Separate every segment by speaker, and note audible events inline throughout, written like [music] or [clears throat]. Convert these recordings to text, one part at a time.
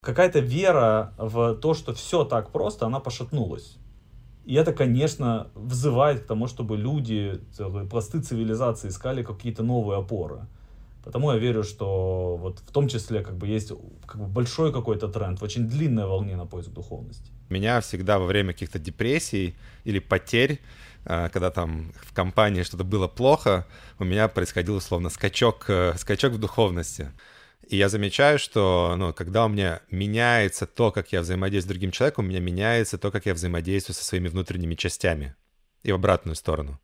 Speaker 1: какая-то вера в то, что все так просто, она пошатнулась. И это, конечно, взывает к тому, чтобы люди, пласты цивилизации искали какие-то новые опоры. Потому я верю, что вот в том числе как бы есть как бы большой какой-то тренд очень длинной волне на поиск духовности.
Speaker 2: Меня всегда во время каких-то депрессий или потерь, а, когда там в компании что-то было плохо, у меня происходил условно скачок, э, скачок в духовности. И я замечаю, что ну, когда у меня меняется то, как я взаимодействую с другим человеком, у меня меняется то, как я взаимодействую со своими внутренними частями. И в обратную сторону.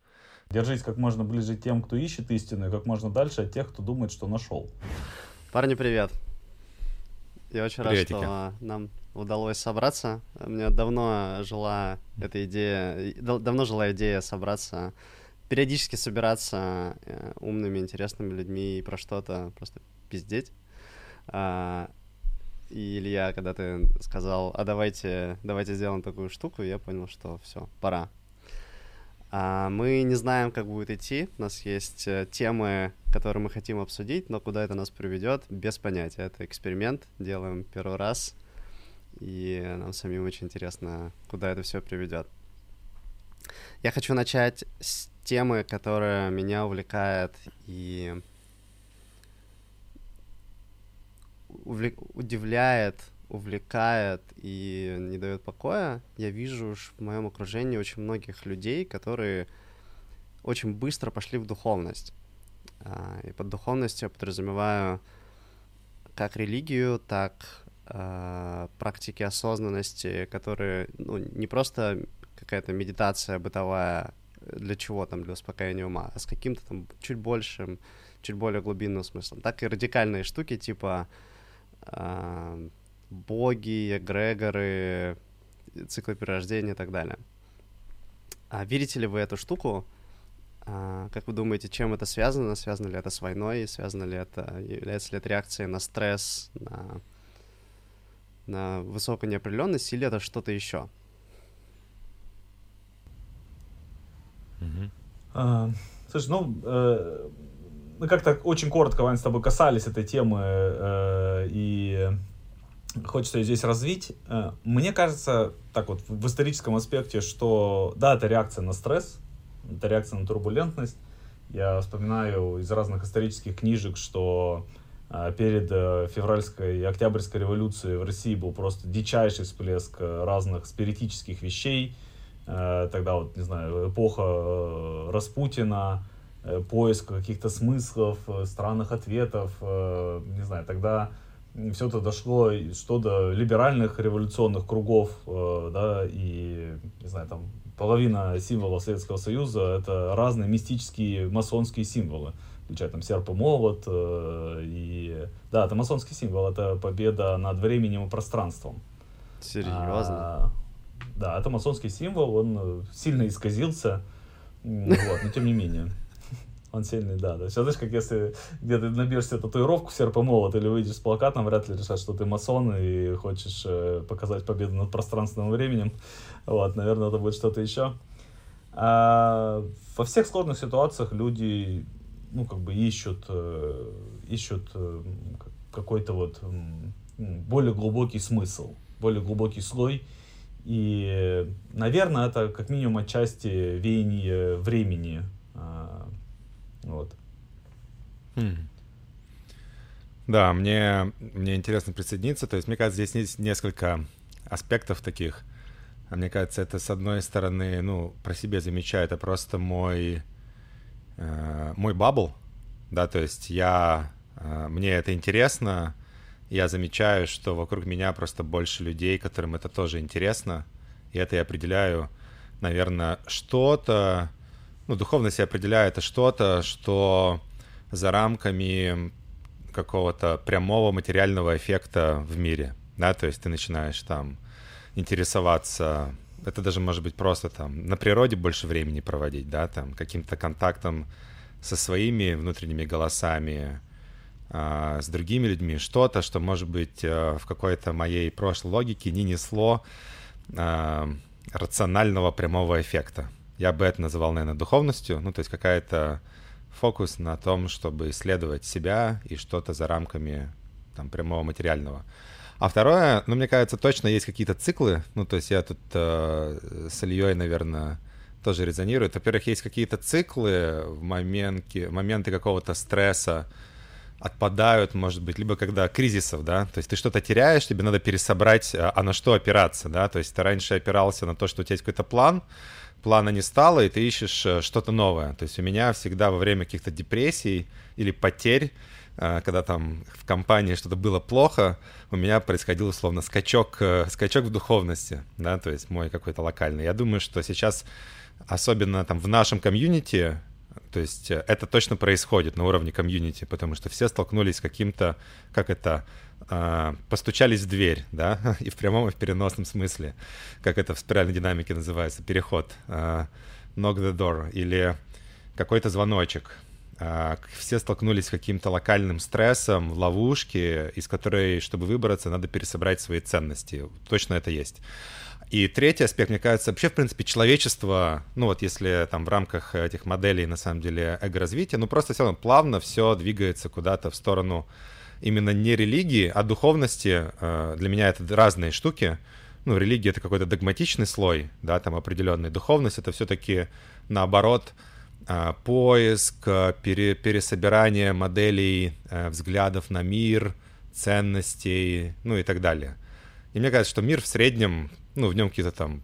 Speaker 1: Держись как можно ближе к тем, кто ищет истину, и как можно дальше от тех, кто думает, что нашел.
Speaker 3: Парни, привет. Я очень Приветики. рад, что нам удалось собраться. Меня давно жила эта идея, давно жила идея собраться, периодически собираться э, умными, интересными людьми и про что-то просто пиздеть. А, и Илья, когда ты сказал, а давайте, давайте сделаем такую штуку, я понял, что все, пора. А, мы не знаем, как будет идти. У нас есть э, темы, которые мы хотим обсудить, но куда это нас приведет, без понятия. Это эксперимент, делаем первый раз, и нам самим очень интересно, куда это все приведет. Я хочу начать с темы, которая меня увлекает и увлек... удивляет увлекает и не дает покоя, я вижу в моем окружении очень многих людей, которые очень быстро пошли в духовность. А, и под духовностью я подразумеваю как религию, так э, практики осознанности, которые ну, не просто какая-то медитация бытовая для чего там, для успокоения ума, а с каким-то там чуть большим, чуть более глубинным смыслом. Так и радикальные штуки типа э, боги, эгрегоры, циклы перерождения и так далее. А верите ли вы эту штуку? А, как вы думаете, чем это связано? Связано ли это с войной? Связано ли это, является ли это реакцией на стресс, на, на высокую неопределенность, или это что-то еще?
Speaker 1: Mm-hmm. А, слушай, ну, э, мы как-то очень коротко, Вань, с тобой касались этой темы, э, и хочется ее здесь развить. Э, мне кажется, так вот, в историческом аспекте, что да, это реакция на стресс, это реакция на турбулентность. Я вспоминаю из разных исторических книжек, что э, перед э, февральской и октябрьской революцией в России был просто дичайший всплеск разных спиритических вещей. Тогда вот, не знаю, эпоха Распутина, поиск каких-то смыслов, странных ответов, не знаю, тогда все это дошло что до либеральных революционных кругов, э, да, и, не знаю, там, половина символов Советского Союза — это разные мистические масонские символы, включая там серп и молот, э, и, да, это масонский символ, это победа над временем и пространством.
Speaker 3: Серьезно? А,
Speaker 1: да, это масонский символ, он сильно исказился, вот, но тем не менее. Он сильный, да. да. Сейчас, знаешь, как если где ты набьешь себе татуировку серп и молот или выйдешь с плакатом, вряд ли решат, что ты масон и хочешь э, показать победу над пространственным временем. Вот, наверное, это будет что-то еще. А, во всех сложных ситуациях люди, ну, как бы ищут, э, ищут э, какой-то вот более глубокий смысл, более глубокий слой. И, наверное, это как минимум отчасти веяние времени, вот.
Speaker 2: Хм. Да, мне, мне интересно присоединиться. То есть, мне кажется, здесь есть несколько аспектов таких. Мне кажется, это с одной стороны, ну, про себя замечаю, это просто мой, э, мой бабл, да, то есть я, э, мне это интересно, я замечаю, что вокруг меня просто больше людей, которым это тоже интересно, и это я определяю, наверное, что-то, ну, духовность это что-то, что за рамками какого-то прямого материального эффекта в мире, да, то есть ты начинаешь там интересоваться, это даже может быть просто там на природе больше времени проводить, да, там каким-то контактом со своими внутренними голосами, а, с другими людьми, что-то, что, может быть, э, в какой-то моей прошлой логике не несло а, рационального прямого эффекта. Я бы это называл, наверное, духовностью, ну, то есть какая-то фокус на том, чтобы исследовать себя и что-то за рамками там, прямого материального. А второе, ну, мне кажется, точно есть какие-то циклы. Ну, то есть я тут э, с Ильей, наверное, тоже резонирует. Во-первых, есть какие-то циклы в моменте, моменты какого-то стресса, отпадают, может быть, либо когда кризисов, да, то есть ты что-то теряешь, тебе надо пересобрать, а, а на что опираться, да, то есть ты раньше опирался на то, что у тебя есть какой-то план, плана не стало, и ты ищешь э, что-то новое. То есть у меня всегда во время каких-то депрессий или потерь, э, когда там в компании что-то было плохо, у меня происходил условно скачок, э, скачок в духовности, да, то есть мой какой-то локальный. Я думаю, что сейчас, особенно там в нашем комьюнити, то есть это точно происходит на уровне комьюнити, потому что все столкнулись с каким-то, как это, постучались в дверь, да, [laughs] и в прямом, и в переносном смысле, как это в спиральной динамике называется, переход, э, knock the door, или какой-то звоночек. Э, все столкнулись с каким-то локальным стрессом, в ловушке, из которой, чтобы выбраться, надо пересобрать свои ценности. Точно это есть. И третий аспект, мне кажется, вообще, в принципе, человечество, ну вот если там в рамках этих моделей, на самом деле, эго-развития, ну просто все равно плавно все двигается куда-то в сторону именно не религии, а духовности. Э, для меня это разные штуки. Ну, религия — это какой-то догматичный слой, да, там определенный. Духовность — это все-таки, наоборот, э, поиск, пере, пересобирание моделей, э, взглядов на мир, ценностей, ну и так далее. И мне кажется, что мир в среднем ну, в нем какие-то там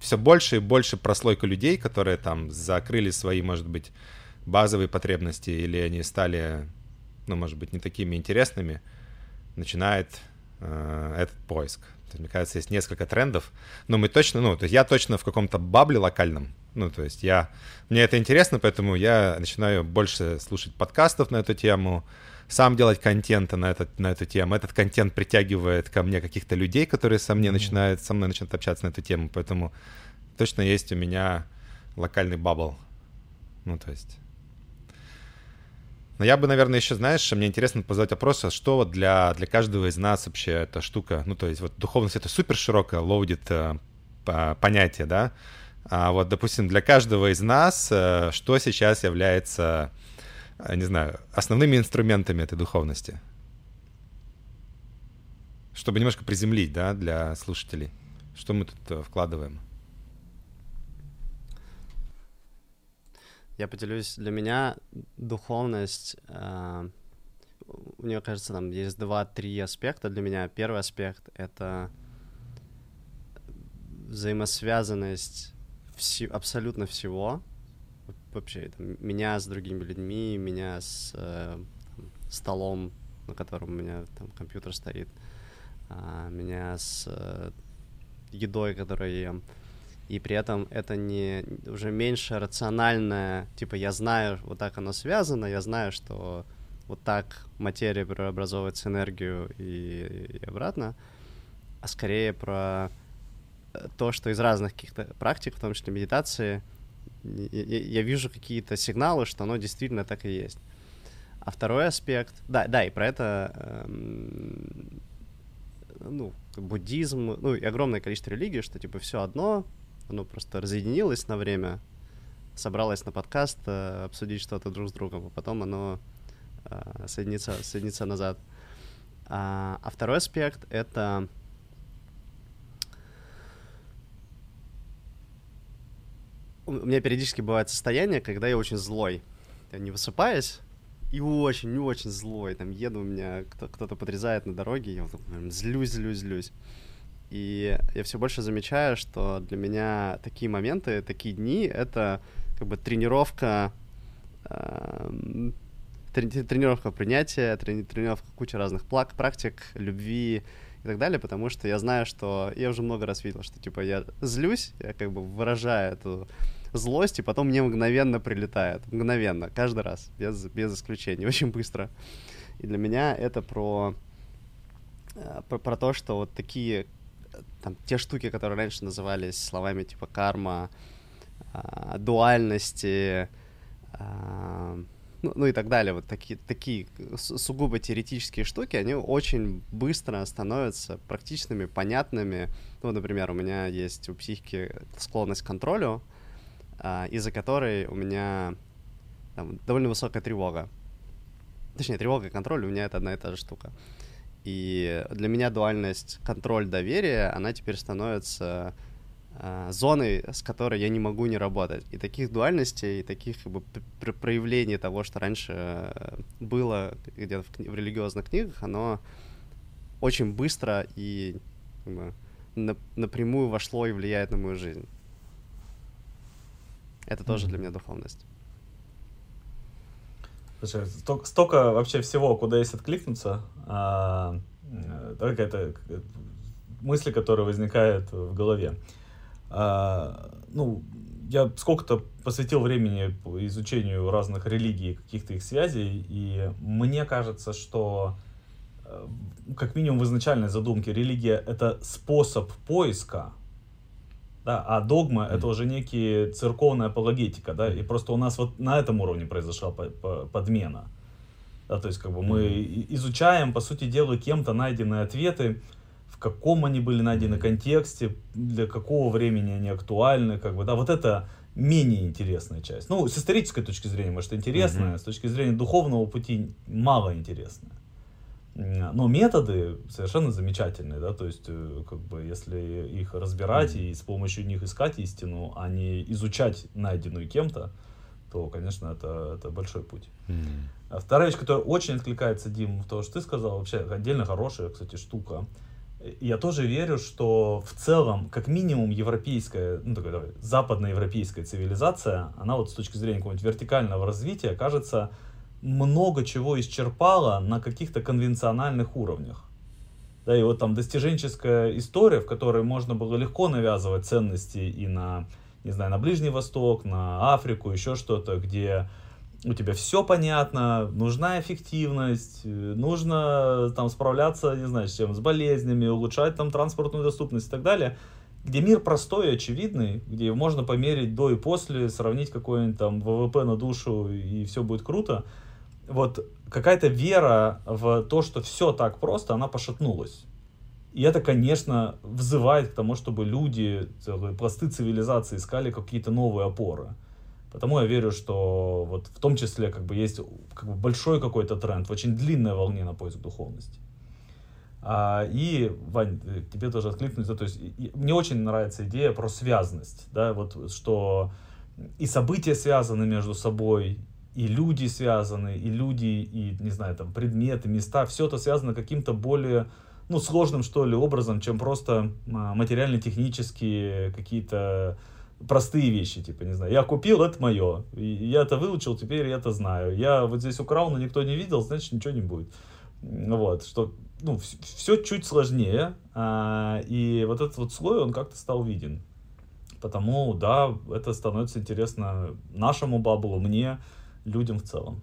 Speaker 2: все больше и больше прослойка людей, которые там закрыли свои, может быть, базовые потребности, или они стали, ну, может быть, не такими интересными, начинает э, этот поиск. То есть, мне кажется, есть несколько трендов, но мы точно, ну, то есть я точно в каком-то бабле локальном, ну, то есть я, мне это интересно, поэтому я начинаю больше слушать подкастов на эту тему, сам делать контента на, этот, на эту тему. Этот контент притягивает ко мне каких-то людей, которые со, мне mm-hmm. начинают, со мной начинают общаться на эту тему. Поэтому точно есть у меня локальный бабл. Ну, то есть... Но я бы, наверное, еще, знаешь, мне интересно позвать вопрос, а что вот для, для каждого из нас вообще эта штука, ну, то есть вот духовность — это супер широкое лоудит э, понятие, да? А вот, допустим, для каждого из нас э, что сейчас является а, не знаю, основными инструментами этой духовности? Чтобы немножко приземлить, да, для слушателей. Что мы тут э, вкладываем?
Speaker 3: Я поделюсь, для меня духовность, э, мне кажется, там есть два-три аспекта для меня. Первый аспект — это взаимосвязанность вси- абсолютно всего — вообще там, меня с другими людьми, меня с э, столом, на котором у меня там компьютер стоит, э, меня с э, едой, которую я ем. И при этом это не уже меньше рациональное, типа я знаю, вот так оно связано, я знаю, что вот так материя преобразовывается энергию и, и обратно, а скорее про э, то, что из разных каких-то практик, в том числе медитации, я, я вижу какие-то сигналы, что оно действительно так и есть. А второй аспект, да, да, и про это, эм, ну, буддизм, ну, и огромное количество религий, что, типа, все одно, оно просто разъединилось на время, собралось на подкаст, э, обсудить что-то друг с другом, а потом оно э, соединится, соединится назад. А, а второй аспект — это у меня периодически бывает состояние, когда я очень злой. Я не высыпаюсь, и очень-очень злой. Там еду, у меня кто- то подрезает на дороге, я злюсь, злюсь, злюсь. И я все больше замечаю, что для меня такие моменты, такие дни — это как бы тренировка, э, тренировка принятия, тренировка куча разных плак, практик, любви, и так далее, потому что я знаю, что я уже много раз видел, что типа я злюсь, я как бы выражаю эту злость, и потом мне мгновенно прилетает. Мгновенно, каждый раз, без, без исключения, [laughs] очень быстро. И для меня это про, э, про, про то, что вот такие, там, те штуки, которые раньше назывались словами типа карма, а, дуальности, а, ну, ну и так далее, вот такие, такие сугубо теоретические штуки, они очень быстро становятся практичными, понятными. Ну, например, у меня есть у психики склонность к контролю, а, из-за которой у меня там, довольно высокая тревога. Точнее, тревога и контроль у меня это одна и та же штука. И для меня дуальность контроль-доверие, она теперь становится э, зоной, с которой я не могу не работать. И таких дуальностей, и таких как бы, проявлений того, что раньше э, было где-то в, в религиозных книгах, оно очень быстро и как бы, на, напрямую вошло и влияет на мою жизнь. Это mm-hmm. тоже для меня духовность.
Speaker 1: Слушай, столько, столько вообще всего, куда есть откликнуться. А, какая-то мысли, которые возникают в голове. А, ну, я сколько-то посвятил времени изучению разных религий, каких-то их связей, и мне кажется, что э, как минимум в изначальной задумке религия это способ поиска, да, а догма mm-hmm. это уже некие церковная апологетика, да, и просто у нас вот на этом уровне произошла по- по- подмена. Да, то есть как бы мы изучаем, по сути дела, кем-то найденные ответы, в каком они были найдены контексте, для какого времени они актуальны, как бы, да, вот это менее интересная часть. Ну, с исторической точки зрения, может, интересная, mm-hmm. с точки зрения духовного пути мало интересная. Но методы совершенно замечательные, да, то есть, э, как бы, если их разбирать mm-hmm. и с помощью них искать истину, а не изучать найденную кем-то, то, конечно, это, это большой путь. Mm-hmm. Вторая вещь, которая очень откликается, Дим, в то, что ты сказал, вообще отдельно хорошая, кстати, штука. Я тоже верю, что в целом, как минимум, европейская, ну, такая, давай, западноевропейская цивилизация, она вот с точки зрения какого-нибудь вертикального развития, кажется, много чего исчерпала на каких-то конвенциональных уровнях. Да, и вот там достиженческая история, в которой можно было легко навязывать ценности и на, не знаю, на Ближний Восток, на Африку, еще что-то, где у тебя все понятно, нужна эффективность, нужно там справляться, не знаю, с чем, с болезнями, улучшать там транспортную доступность и так далее, где мир простой и очевидный, где можно померить до и после, сравнить какой-нибудь там ВВП на душу и все будет круто – вот какая-то вера в то, что все так просто, она пошатнулась. И это, конечно, взывает к тому, чтобы люди, пласты цивилизации искали какие-то новые опоры. Потому я верю, что вот в том числе как бы есть как бы большой какой-то тренд в очень длинной волне на поиск духовности. А, и, Вань, тебе тоже откликнуться, то есть и, мне очень нравится идея про связанность, да, вот что и события связаны между собой, и люди связаны, и люди, и, не знаю, там, предметы, места, все это связано каким-то более, ну, сложным, что ли, образом, чем просто а, материально-технические какие-то простые вещи, типа, не знаю, я купил, это мое, я это выучил, теперь я это знаю, я вот здесь украл, но никто не видел, значит, ничего не будет. Вот, что, ну, все чуть сложнее, а, и вот этот вот слой, он как-то стал виден. Потому, да, это становится интересно нашему баблу, мне, людям в целом.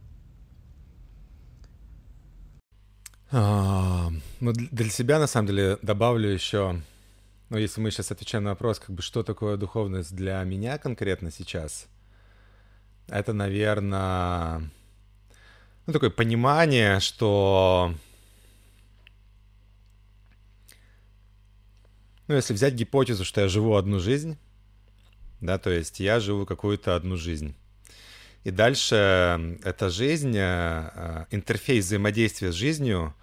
Speaker 2: А, ну, для себя, на самом деле, добавлю еще, ну, если мы сейчас отвечаем на вопрос, как бы, что такое духовность для меня конкретно сейчас, это, наверное, ну, такое понимание, что, ну, если взять гипотезу, что я живу одну жизнь, да, то есть я живу какую-то одну жизнь, и дальше эта жизнь, э, э, интерфейс взаимодействия с жизнью,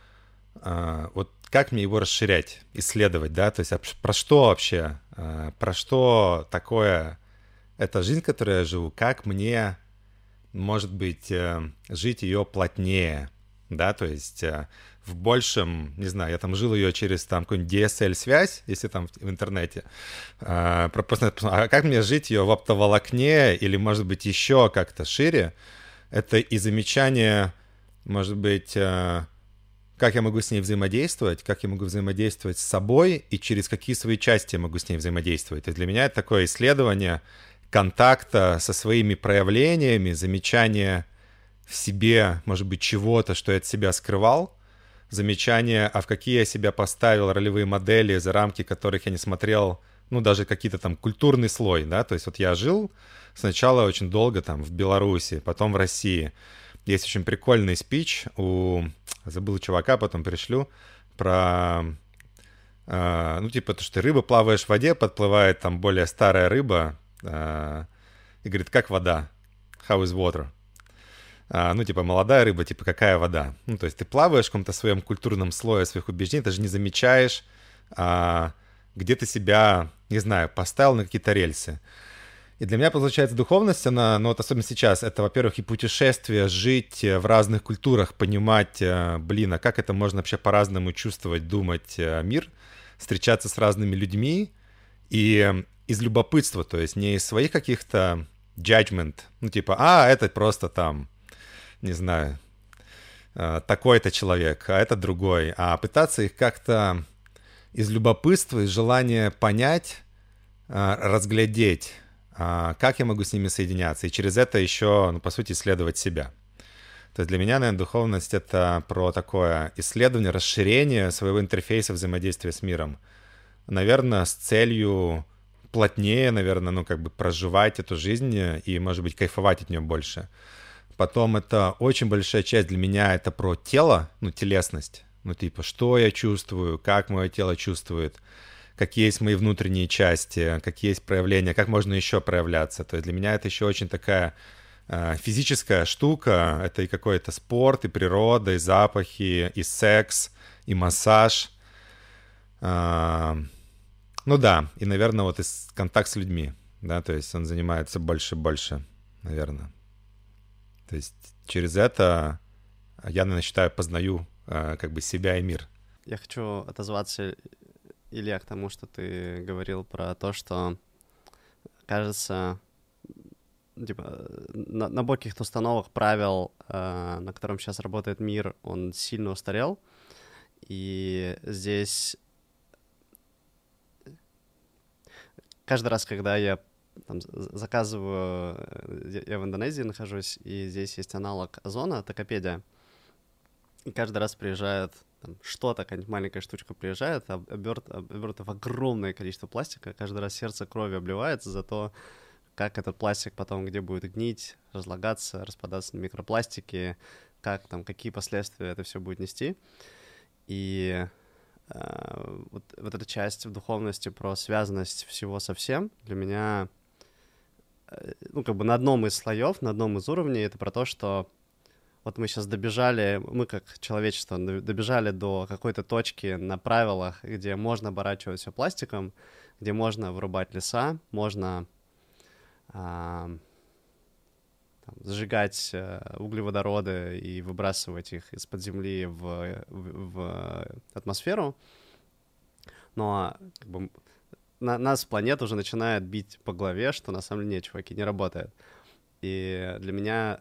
Speaker 2: вот как мне его расширять, исследовать, да, то есть а про что вообще, про что такое эта жизнь, которую я живу, как мне, может быть, жить ее плотнее, да, то есть в большем, не знаю, я там жил ее через там какую-нибудь DSL-связь, если там в, интернете, а, а как мне жить ее в оптоволокне или, может быть, еще как-то шире, это и замечание, может быть, а, как я могу с ней взаимодействовать, как я могу взаимодействовать с собой и через какие свои части я могу с ней взаимодействовать. И для меня это такое исследование контакта со своими проявлениями, замечание в себе, может быть, чего-то, что я от себя скрывал, замечания, а в какие я себя поставил ролевые модели, за рамки которых я не смотрел, ну, даже какие-то там культурный слой, да, то есть вот я жил сначала очень долго там в Беларуси, потом в России. Есть очень прикольный спич у, забыл чувака, потом пришлю, про, э, ну, типа, то, что ты рыба плаваешь в воде, подплывает там более старая рыба, э, и говорит, как вода? How is water? а, ну, типа, молодая рыба, типа, какая вода? Ну, то есть ты плаваешь в каком-то своем культурном слое своих убеждений, ты же не замечаешь, а, где ты себя, не знаю, поставил на какие-то рельсы. И для меня, получается, духовность, она, ну вот особенно сейчас, это, во-первых, и путешествие, жить в разных культурах, понимать, э, блин, а как это можно вообще по-разному чувствовать, думать э, мир, встречаться с разными людьми, и из любопытства, то есть не из своих каких-то judgment, ну типа, а, это просто там не знаю, э, такой-то человек, а это другой, а пытаться их как-то из любопытства, из желания понять, э, разглядеть, э, как я могу с ними соединяться, и через это еще, ну, по сути, исследовать себя. То есть для меня, наверное, духовность — это про такое исследование, расширение своего интерфейса взаимодействия с миром. Наверное, с целью плотнее, наверное, ну, как бы проживать эту жизнь и, может быть, кайфовать от нее больше. Потом это очень большая часть для меня, это про тело, ну, телесность. Ну, типа, что я чувствую, как мое тело чувствует, какие есть мои внутренние части, какие есть проявления, как можно еще проявляться. То есть для меня это еще очень такая э, физическая штука. Это и какой-то спорт, и природа, и запахи, и секс, и массаж. Э, ну да, и, наверное, вот и контакт с людьми, да, то есть он занимается больше и больше, наверное. То есть через это я, наверное, считаю, познаю э, как бы себя и мир.
Speaker 3: Я хочу отозваться, Илья, к тому, что ты говорил про то, что, кажется, типа, набор каких-то установок, правил, э, на котором сейчас работает мир, он сильно устарел. И здесь каждый раз, когда я там, заказываю, э, я в Индонезии нахожусь, и здесь есть аналог Озона, Токопедия. И каждый раз приезжает там, что-то, какая-нибудь маленькая штучка приезжает, оберт, обернуто в огромное количество пластика, каждый раз сердце крови обливается за то, как этот пластик потом где будет гнить, разлагаться, распадаться на микропластики, как там, какие последствия это все будет нести. И э, вот, вот эта часть в духовности про связанность всего со всем для меня Э, ну, как бы на одном из слоев, на одном из уровней, это про то, что вот мы сейчас добежали, мы как человечество добежали до какой-то точки на правилах, где можно оборачивать все пластиком, где можно вырубать леса, можно а, там, сжигать а, углеводороды и выбрасывать их из-под земли в, в, в атмосферу. Но как бы, на, нас планета уже начинает бить по голове, что на самом деле нет, чуваки, не работает. И для меня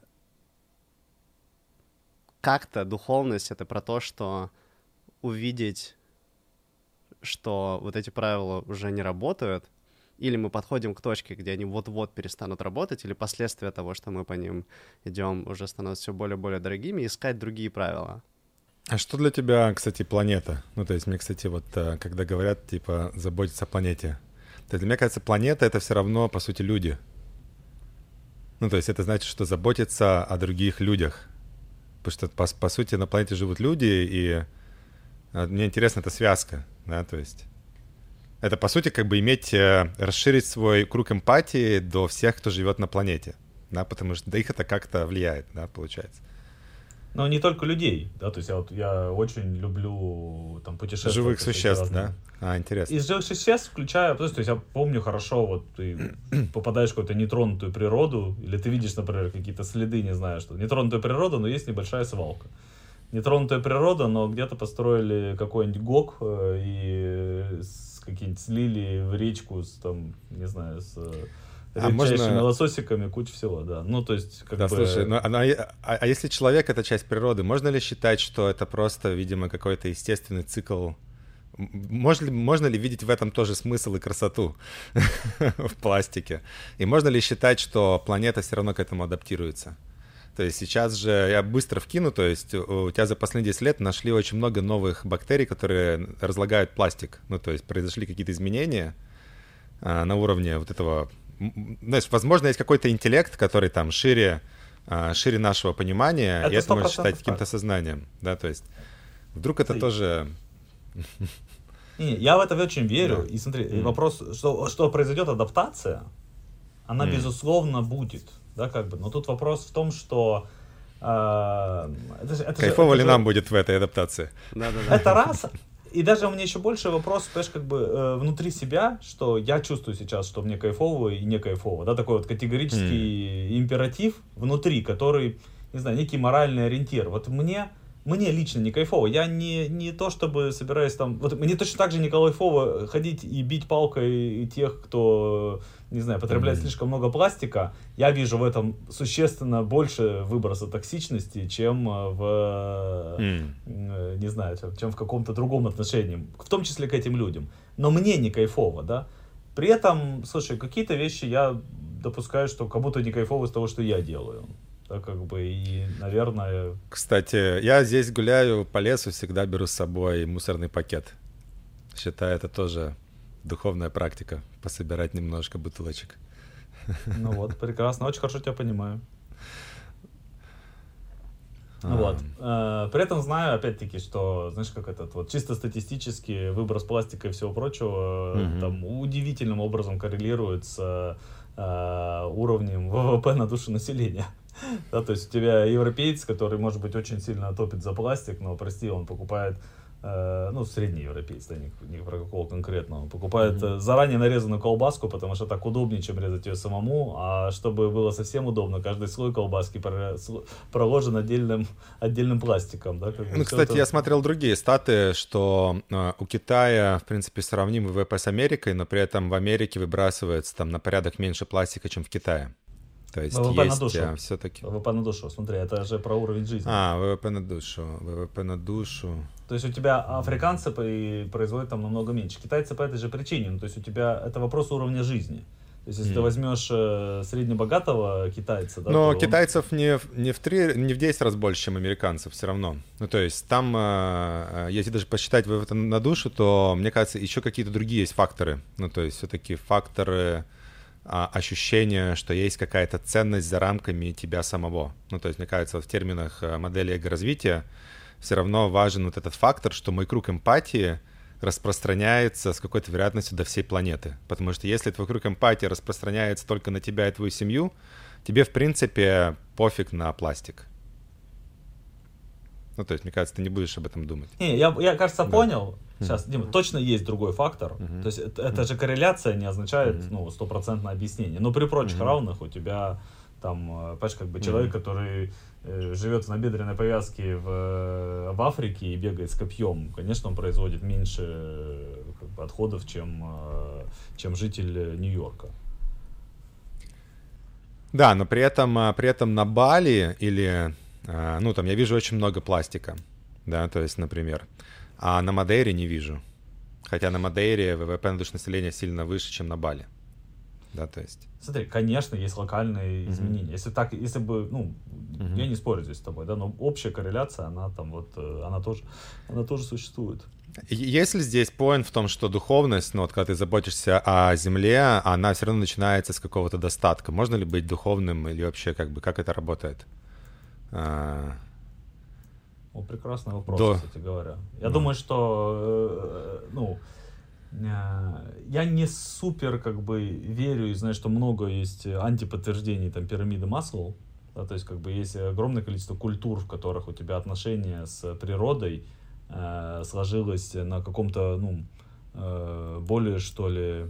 Speaker 3: как-то духовность — это про то, что увидеть, что вот эти правила уже не работают, или мы подходим к точке, где они вот-вот перестанут работать, или последствия того, что мы по ним идем, уже становятся все более и более дорогими, искать другие правила.
Speaker 2: А что для тебя, кстати, планета? Ну, то есть мне, кстати, вот э, когда говорят, типа, заботиться о планете, то для меня кажется, планета — это все равно, по сути, люди. Ну, то есть это значит, что заботиться о других людях. Потому что, по, по сути, на планете живут люди, и э, мне интересна эта связка, да, то есть это, по сути, как бы иметь, э, расширить свой круг эмпатии до всех, кто живет на планете, да, потому что до их это как-то влияет, да, получается.
Speaker 1: Но не только людей, да, то есть я вот я очень люблю там путешествовать.
Speaker 2: Живых существ, да? А, интересно.
Speaker 1: Из живых существ, включая, то есть, то есть я помню хорошо, вот ты [clears throat] попадаешь в какую-то нетронутую природу, или ты видишь, например, какие-то следы, не знаю, что нетронутая природа, но есть небольшая свалка. Нетронутая природа, но где-то построили какой-нибудь ГОК э, и какие-нибудь слили в речку с там, не знаю, с а можно... лососиками, куча всего, да. Ну, то есть, как
Speaker 2: да,
Speaker 1: бы...
Speaker 2: слушай, ну, она, а, а если человек — это часть природы, можно ли считать, что это просто, видимо, какой-то естественный цикл можно ли, можно ли видеть в этом тоже смысл и красоту [laughs] в пластике? И можно ли считать, что планета все равно к этому адаптируется? То есть сейчас же я быстро вкину, то есть у тебя за последние 10 лет нашли очень много новых бактерий, которые разлагают пластик. Ну, то есть произошли какие-то изменения а, на уровне вот этого знаешь, возможно, есть какой-то интеллект, который там шире, а, шире нашего понимания, это и это можно считать каким-то сознанием, да, то есть вдруг это и... тоже...
Speaker 1: Не, я в это очень верю, да. и смотри, mm. вопрос, что, что произойдет адаптация, она, mm. безусловно, будет, да, как бы, но тут вопрос в том, что А,
Speaker 2: это же, это Кайфово же, ли же... нам будет в этой адаптации?
Speaker 1: Да-да-да. Это раз. И даже у меня еще больше вопрос, понимаешь, как бы э, внутри себя, что я чувствую сейчас, что мне кайфово и не кайфово. Да, такой вот категорический mm. императив внутри, который, не знаю, некий моральный ориентир. Вот мне мне лично не кайфово. Я не, не то чтобы собираюсь там... Вот мне точно так же не кайфово ходить и бить палкой тех, кто, не знаю, потребляет слишком много пластика. Я вижу в этом существенно больше выброса токсичности, чем в... Mm. Не знаю, чем в каком-то другом отношении. В том числе к этим людям. Но мне не кайфово, да? При этом, слушай, какие-то вещи я допускаю, что кому-то не кайфово из того, что я делаю да, как бы, и, наверное...
Speaker 2: Кстати, я здесь гуляю по лесу, всегда беру с собой мусорный пакет. Считаю, это тоже духовная практика, пособирать немножко бутылочек.
Speaker 1: Ну вот, прекрасно, очень хорошо тебя понимаю. А. Вот. Э, при этом знаю, опять-таки, что, знаешь, как этот вот чисто статистически выброс пластика и всего прочего угу. там удивительным образом коррелирует с э, уровнем ВВП на душу населения. [laughs] Да, то есть у тебя европеец, который, может быть, очень сильно топит за пластик, но, прости, он покупает ну, средний европеец, да, не, не про какого конкретного, покупает mm-hmm. заранее нарезанную колбаску, потому что так удобнее, чем резать ее самому, а чтобы было совсем удобно, каждый слой колбаски проложен отдельным, отдельным пластиком, да.
Speaker 2: Как ну, кстати, это... я смотрел другие статы, что э, у Китая, в принципе, сравнимый ВВП с Америкой, но при этом в Америке выбрасывается там на порядок меньше пластика, чем в Китае. То есть ВВП есть на душу. А, все-таки...
Speaker 1: ВВП на душу, смотри, это же про уровень жизни.
Speaker 2: А, ВВП на душу, ВВП на душу.
Speaker 1: То есть у тебя африканцы производят там намного меньше. Китайцы по этой же причине. Ну, то есть у тебя это вопрос уровня жизни. То есть, если mm. ты возьмешь э, среднебогатого китайца, да,
Speaker 2: Но он... китайцев не, в, не, в 3, не в 10 раз больше, чем американцев, все равно. Ну, то есть, там, э, э если даже посчитать ВВП на душу, то, мне кажется, еще какие-то другие есть факторы. Ну, то есть, все-таки факторы ощущение, что есть какая-то ценность за рамками тебя самого. Ну, то есть, мне кажется, в терминах э, модели эго-развития все равно важен вот этот фактор, что мой круг эмпатии распространяется с какой-то вероятностью до всей планеты. Потому что если твой круг эмпатии распространяется только на тебя и твою семью, тебе, в принципе, пофиг на пластик. Ну, то есть, мне кажется, ты не будешь об этом думать.
Speaker 1: Не, я, я кажется, да. понял. Сейчас, Дима, точно есть другой фактор. То есть это, это же корреляция не означает ну, стопроцентное объяснение. Но при прочих равных у тебя там, э, понимаешь, как бы человек, который э, живет в набедренной повязке в, э, в Африке и бегает с копьем, конечно, он производит меньше как бы, отходов, чем, чем житель Нью-Йорка.
Speaker 2: Да, но при этом, при этом на Бали или, ну, там я вижу очень много пластика, да, то есть, например, а на Мадейре не вижу. Хотя на Мадейре ВВП на душу населения сильно выше, чем на Бали. Да, то есть.
Speaker 1: Смотри, конечно, есть локальные mm-hmm. изменения. Если так, если бы, ну, mm-hmm. я не спорю здесь с тобой, да, но общая корреляция, она там вот, э, она тоже, она тоже существует.
Speaker 2: Есть ли здесь поинт в том, что духовность, ну вот когда ты заботишься о земле, она все равно начинается с какого-то достатка? Можно ли быть духовным или вообще как бы, как это работает?
Speaker 1: О, прекрасный вопрос, да. кстати говоря. Я mm. думаю, что, э, ну, э, я не супер, как бы, верю и знаю, что много есть антиподтверждений, там, пирамиды Маслоу. Да, то есть, как бы, есть огромное количество культур, в которых у тебя отношения с природой э, сложилось на каком-то, ну, э, более, что ли,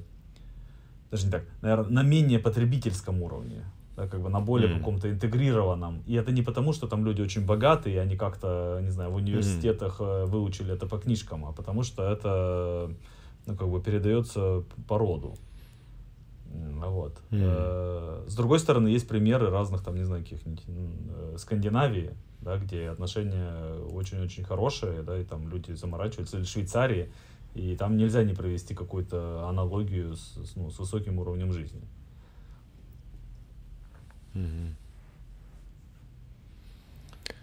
Speaker 1: даже не так, наверное, на менее потребительском уровне да, как бы на более mm. каком-то интегрированном. И это не потому, что там люди очень богатые, и они как-то, не знаю, в университетах mm. выучили это по книжкам, а потому что это, ну, как бы передается по роду. Вот. Mm. С другой стороны, есть примеры разных, там, не знаю, каких-нибудь э, Скандинавии, да, где отношения очень-очень хорошие, да, и там люди заморачиваются, или Швейцарии, и там нельзя не провести какую-то аналогию с, ну, с высоким уровнем жизни. Угу.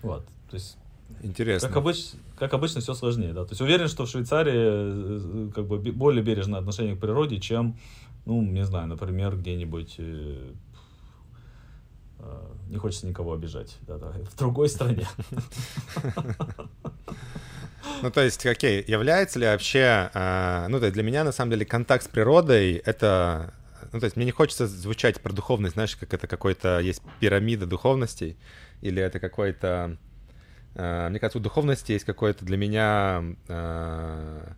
Speaker 1: Вот, то есть
Speaker 2: Интересно.
Speaker 1: Как, обыч, как обычно, все сложнее, да. То есть уверен, что в Швейцарии э, как бы более бережное отношение к природе, чем, ну, не знаю, например, где-нибудь э, э, не хочется никого обижать, да, да, в другой стране.
Speaker 2: Ну, то есть, окей, является ли вообще, ну, то есть для меня, на самом деле, контакт с природой — это ну, то есть мне не хочется звучать про духовность, знаешь, как это какой-то есть пирамида духовностей. или это какой-то... Э, мне кажется, у духовности есть какое-то для меня э,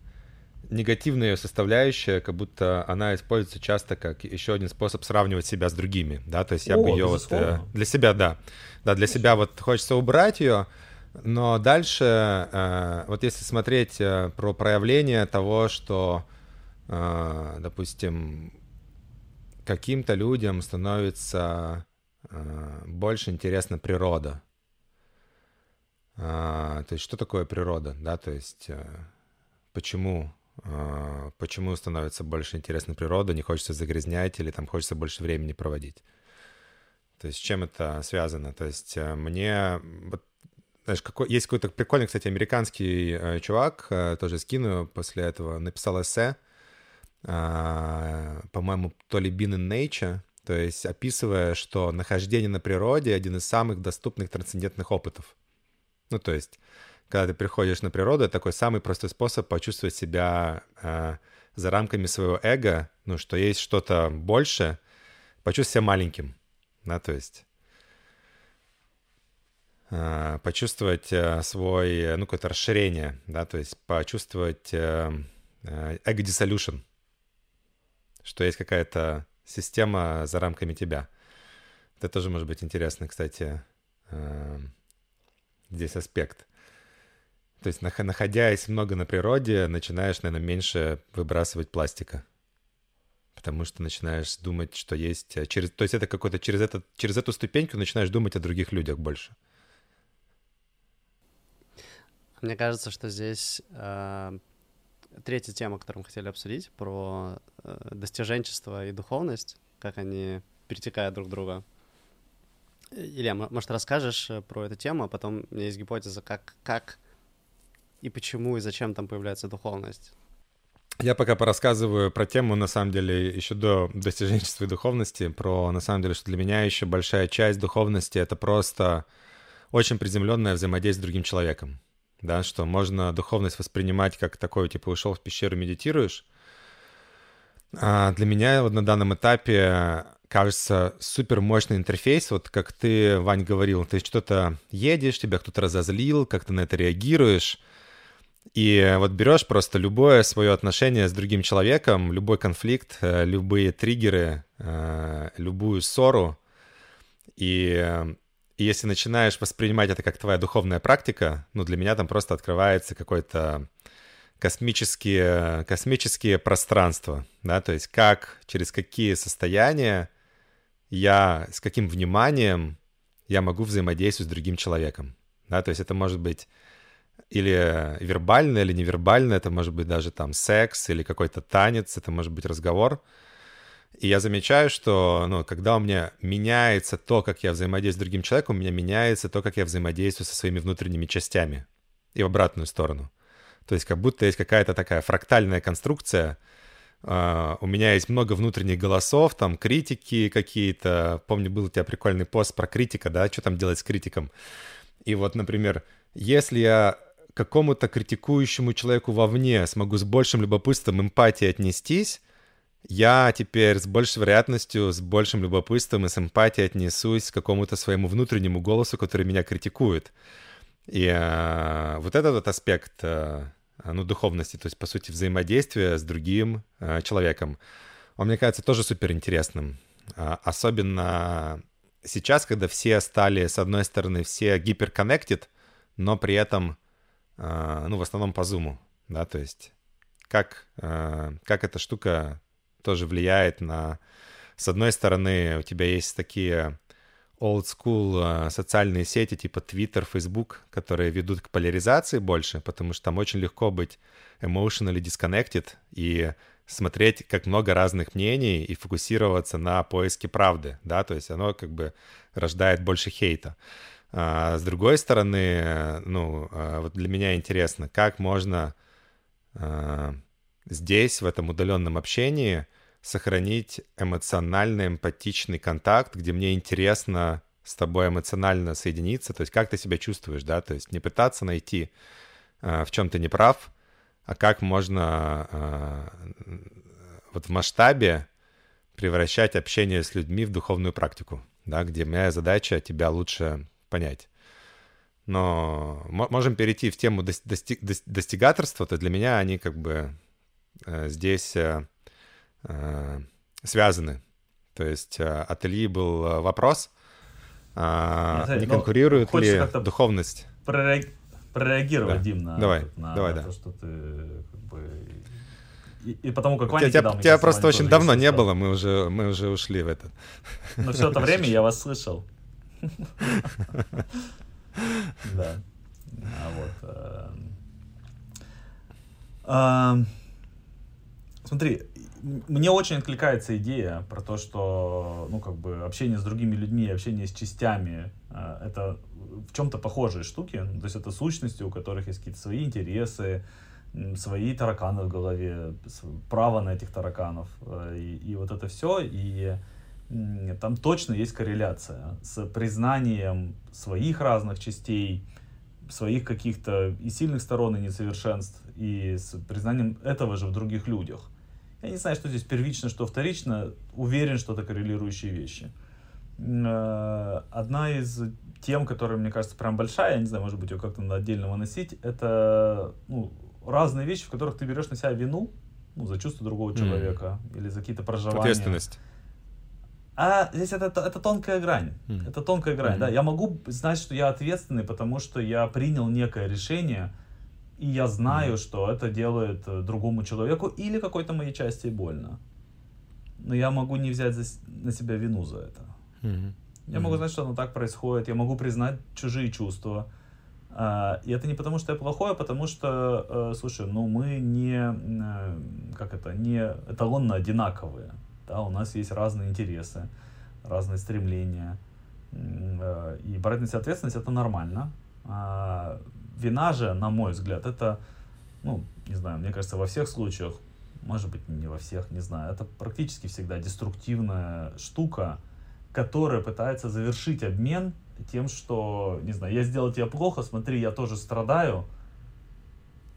Speaker 2: негативная составляющая, как будто она используется часто как еще один способ сравнивать себя с другими, да, то есть я О, бы ее вот э, для себя, да, да, для себя вот хочется убрать ее, но дальше, э, вот если смотреть э, про проявление того, что, допустим, каким-то людям становится больше интересна природа. То есть что такое природа, да, то есть почему почему становится больше интересна природа, не хочется загрязнять или там хочется больше времени проводить. То есть с чем это связано? То есть мне вот знаешь, какой, есть какой-то прикольный, кстати, американский э, чувак, э, тоже скину после этого, написал эссе, э, по-моему, то ли Bean in Nature, то есть описывая, что нахождение на природе — один из самых доступных трансцендентных опытов. Ну, то есть, когда ты приходишь на природу, это такой самый простой способ почувствовать себя э, за рамками своего эго, ну, что есть что-то больше, почувствовать себя маленьким, да, то есть Э, почувствовать э, свой, ну, какое-то расширение, да, то есть почувствовать эго dissolution, что есть какая-то система за рамками тебя. Это тоже может быть интересно, кстати, э, здесь аспект. То есть, находясь много на природе, начинаешь, наверное, меньше выбрасывать пластика. Потому что начинаешь думать, что есть... Через, то есть это какой-то через, этот, через эту ступеньку начинаешь думать о других людях больше.
Speaker 3: Мне кажется, что здесь э, третья тема, которую мы хотели обсудить, про э, достиженчество и духовность, как они перетекают друг друга. Илья, может, расскажешь э, про эту тему, а потом у меня есть гипотеза, как, как и почему и зачем там появляется духовность.
Speaker 2: Я пока порассказываю про тему, на самом деле, еще до достиженчества и духовности, про, на самом деле, что для меня еще большая часть духовности — это просто очень приземленное взаимодействие с другим человеком да, что можно духовность воспринимать как такой, типа, ушел в пещеру, медитируешь. А для меня вот на данном этапе кажется супер мощный интерфейс, вот как ты, Вань, говорил, ты что-то едешь, тебя кто-то разозлил, как ты на это реагируешь, и вот берешь просто любое свое отношение с другим человеком, любой конфликт, э, любые триггеры, э, любую ссору, и и если начинаешь воспринимать это как твоя духовная практика, ну, для меня там просто открывается какое-то космические, космические пространства, да, то есть как, через какие состояния я, с каким вниманием я могу взаимодействовать с другим человеком, да, то есть это может быть или вербально, или невербально, это может быть даже там секс или какой-то танец, это может быть разговор, и я замечаю, что ну, когда у меня меняется то, как я взаимодействую с другим человеком, у меня меняется то, как я взаимодействую со своими внутренними частями. И в обратную сторону. То есть как будто есть какая-то такая фрактальная конструкция. Uh, у меня есть много внутренних голосов, там критики какие-то. Помню, был у тебя прикольный пост про критика, да, что там делать с критиком. И вот, например, если я какому-то критикующему человеку вовне смогу с большим любопытством, эмпатией отнестись, я теперь с большей вероятностью, с большим любопытством и с эмпатией отнесусь к какому-то своему внутреннему голосу, который меня критикует. И э, вот этот вот аспект, э, ну, духовности, то есть, по сути, взаимодействия с другим э, человеком, он, мне кажется, тоже супер интересным. Э, особенно сейчас, когда все стали, с одной стороны, все гиперконнектед, но при этом, э, ну, в основном по зуму, да, то есть как, э, как эта штука тоже влияет на... С одной стороны, у тебя есть такие old school э, социальные сети типа Twitter, Facebook, которые ведут к поляризации больше, потому что там очень легко быть emotionally disconnected и смотреть как много разных мнений и фокусироваться на поиске правды, да, то есть оно как бы рождает больше хейта. А с другой стороны, ну, э, вот для меня интересно, как можно э, здесь, в этом удаленном общении, сохранить эмоционально эмпатичный контакт, где мне интересно с тобой эмоционально соединиться, то есть как ты себя чувствуешь, да, то есть не пытаться найти, э, в чем ты не прав, а как можно э, вот в масштабе превращать общение с людьми в духовную практику, да, где моя задача тебя лучше понять. Но можем перейти в тему дости достигаторства, то для меня они как бы здесь э, э, связаны. То есть э, Ильи был э, вопрос, э, не ну, конкурирует ли духовность?
Speaker 1: Прореагировать, да. Дим, на,
Speaker 2: давай,
Speaker 1: на,
Speaker 2: давай,
Speaker 1: на
Speaker 2: да.
Speaker 1: то, что ты как бы... И, и потому как
Speaker 2: Ваня тебя, тебя просто очень давно не было, мы уже, мы уже ушли в это.
Speaker 1: Но все это время я вас слышал. [laughs] Да. А вот. Смотри, мне очень откликается идея про то, что, ну, как бы, общение с другими людьми, общение с частями, э, это в чем-то похожие штуки, то есть это сущности, у которых есть какие-то свои интересы, свои тараканы в голове, право на этих тараканов, э, и, и вот это все, и там точно есть корреляция с признанием своих разных частей, своих каких-то и сильных сторон, и несовершенств, и с признанием этого же в других людях. Я не знаю, что здесь первично, что вторично, уверен, что это коррелирующие вещи. Э, одна из тем, которая, мне кажется, прям большая, я не знаю, может быть, ее как-то надо отдельно выносить, это ну, разные вещи, в которых ты берешь на себя вину, ну, за чувство другого человека mm. или за какие-то проживания.
Speaker 2: Ответственность.
Speaker 1: А здесь это, это тонкая грань. Mm. Это тонкая грань, mm-hmm. да. Я могу знать, что я ответственный, потому что я принял некое решение, и я знаю, mm. что это делает э, другому человеку или какой-то моей части больно. Но я могу не взять за, на себя вину за это. Mm-hmm. Я mm-hmm. могу знать, что оно так происходит. Я могу признать чужие чувства. А, и это не потому, что я плохой, а потому что, э, слушай, ну мы не, э, как это, не эталонно одинаковые. Да? У нас есть разные интересы, разные стремления. Э, и брать на себя ответственность это нормально. Вина же, на мой взгляд, это, ну, не знаю, мне кажется, во всех случаях, может быть, не во всех, не знаю, это практически всегда деструктивная штука, которая пытается завершить обмен тем, что, не знаю, я сделал тебе плохо, смотри, я тоже страдаю,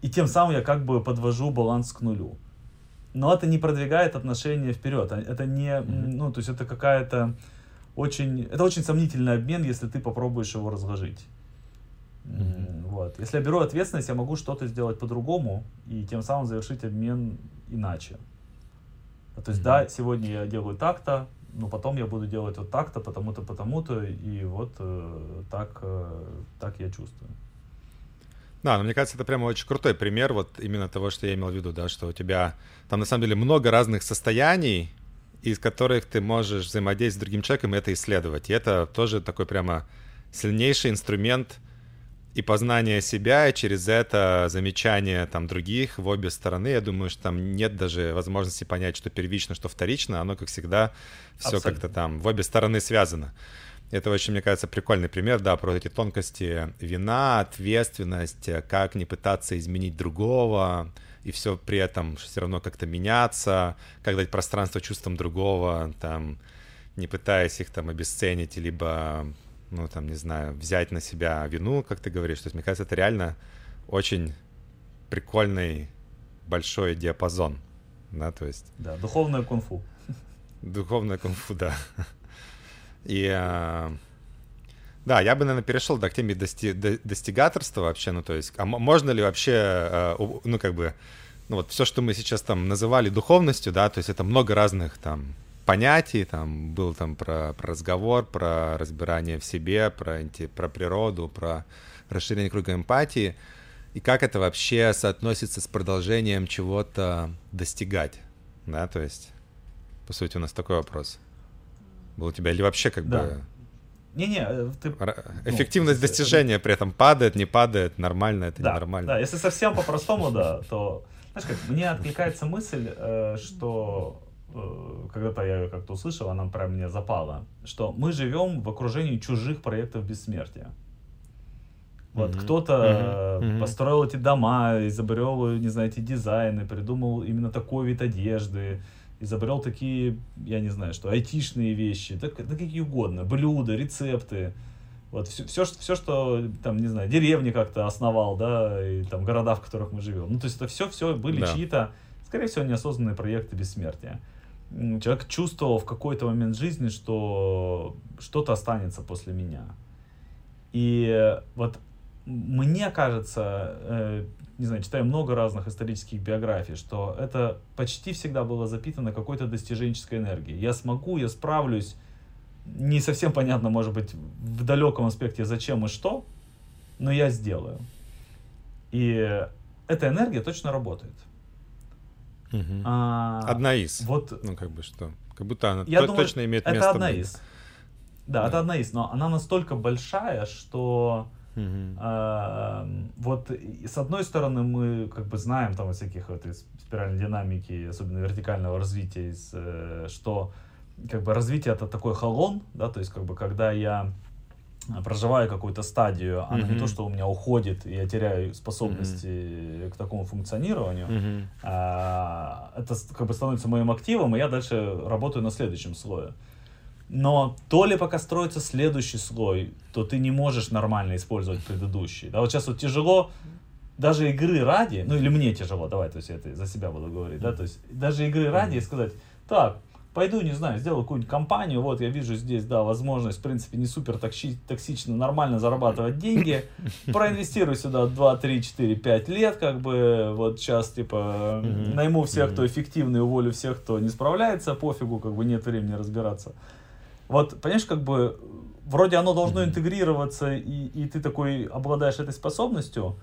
Speaker 1: и тем самым я как бы подвожу баланс к нулю. Но это не продвигает отношения вперед. А это не, mm-hmm. ну, то есть это какая-то очень, это очень сомнительный обмен, если ты попробуешь его разложить. Mm-hmm. Вот. Если я беру ответственность, я могу что-то сделать по-другому и тем самым завершить обмен иначе. То есть, mm-hmm. да, сегодня я делаю так-то, но потом я буду делать вот так-то, потому-то, потому-то, и вот э, так, э, так я чувствую.
Speaker 2: Да, но мне кажется, это прямо очень крутой пример вот именно того, что я имел в виду, да, что у тебя там на самом деле много разных состояний, из которых ты можешь взаимодействовать с другим человеком и это исследовать. И это тоже такой прямо сильнейший инструмент и познание себя, и через это замечание там других в обе стороны. Я думаю, что там нет даже возможности понять, что первично, что вторично. Оно, как всегда, все как-то там в обе стороны связано. Это очень, мне кажется, прикольный пример, да, про эти тонкости вина, ответственность, как не пытаться изменить другого, и все при этом все равно как-то меняться, как дать пространство чувствам другого, там, не пытаясь их там обесценить, либо ну, там, не знаю, взять на себя вину, как ты говоришь. То есть, мне кажется, это реально очень прикольный большой диапазон, да, то есть...
Speaker 1: Да, духовное кунг-фу.
Speaker 2: Духовное кунг-фу, да. И э, да, я бы, наверное, перешел да, к теме дости достигаторства вообще, ну, то есть, а можно ли вообще, э, ну, как бы, ну, вот все, что мы сейчас там называли духовностью, да, то есть это много разных там понятий, там был там про, про разговор, про разбирание в себе, про, про природу, про расширение круга эмпатии, и как это вообще соотносится с продолжением чего-то достигать, да, то есть, по сути, у нас такой вопрос был у тебя, или вообще как да. бы...
Speaker 1: Не-не, э, ты...
Speaker 2: Эффективность ну, достижения при этом падает, не падает, нормально, это
Speaker 1: да,
Speaker 2: ненормально.
Speaker 1: Да, если совсем по-простому, да, то, знаешь как, мне откликается мысль, э, что когда-то я ее как-то услышал, она прям мне запала, что мы живем в окружении чужих проектов бессмертия. Вот mm-hmm. кто-то mm-hmm. построил эти дома, изобрел, не знаю, эти дизайны, придумал именно такой вид одежды, изобрел такие, я не знаю, что, айтишные вещи, да, да какие угодно, блюда, рецепты. Вот все, все, все, что там, не знаю, деревни как-то основал, да, и там города, в которых мы живем. Ну, то есть это все, все были да. чьи-то, скорее всего, неосознанные проекты бессмертия человек чувствовал в какой-то момент жизни, что что-то останется после меня. И вот мне кажется, э, не знаю, читаю много разных исторических биографий, что это почти всегда было запитано какой-то достиженческой энергией. Я смогу, я справлюсь. Не совсем понятно, может быть, в далеком аспекте зачем и что, но я сделаю. И эта энергия точно работает.
Speaker 2: Угу. А, одна из. Вот, ну, как бы что. Как будто она
Speaker 1: я думаю, точно имеет место. Это одна быть. из. Да, да, это одна из, но она настолько большая, что Uh-huh. А, вот с одной стороны мы как бы знаем там всяких вот из спиральной динамики, особенно вертикального развития, из, э, что как бы развитие это такой холон, да, то есть как бы когда я проживаю какую-то стадию, она uh-huh. не то, что у меня уходит, и я теряю способности uh-huh. к такому функционированию, uh-huh. а, это как бы становится моим активом, и я дальше работаю на следующем слое. Но то ли пока строится следующий слой, то ты не можешь нормально использовать предыдущий. Да, вот сейчас вот тяжело даже игры ради, ну или мне тяжело, давай, то есть я это за себя буду говорить, да, то есть даже игры ради сказать, так, пойду, не знаю, сделаю какую-нибудь компанию, вот я вижу здесь, да, возможность, в принципе, не супер токси- токсично, нормально зарабатывать деньги, [laughs] проинвестирую сюда 2, 3, 4, 5 лет, как бы, вот сейчас, типа, найму всех, кто эффективный, уволю всех, кто не справляется, пофигу, как бы нет времени разбираться. Вот, понимаешь, как бы вроде оно должно интегрироваться, и, и ты такой обладаешь этой способностью,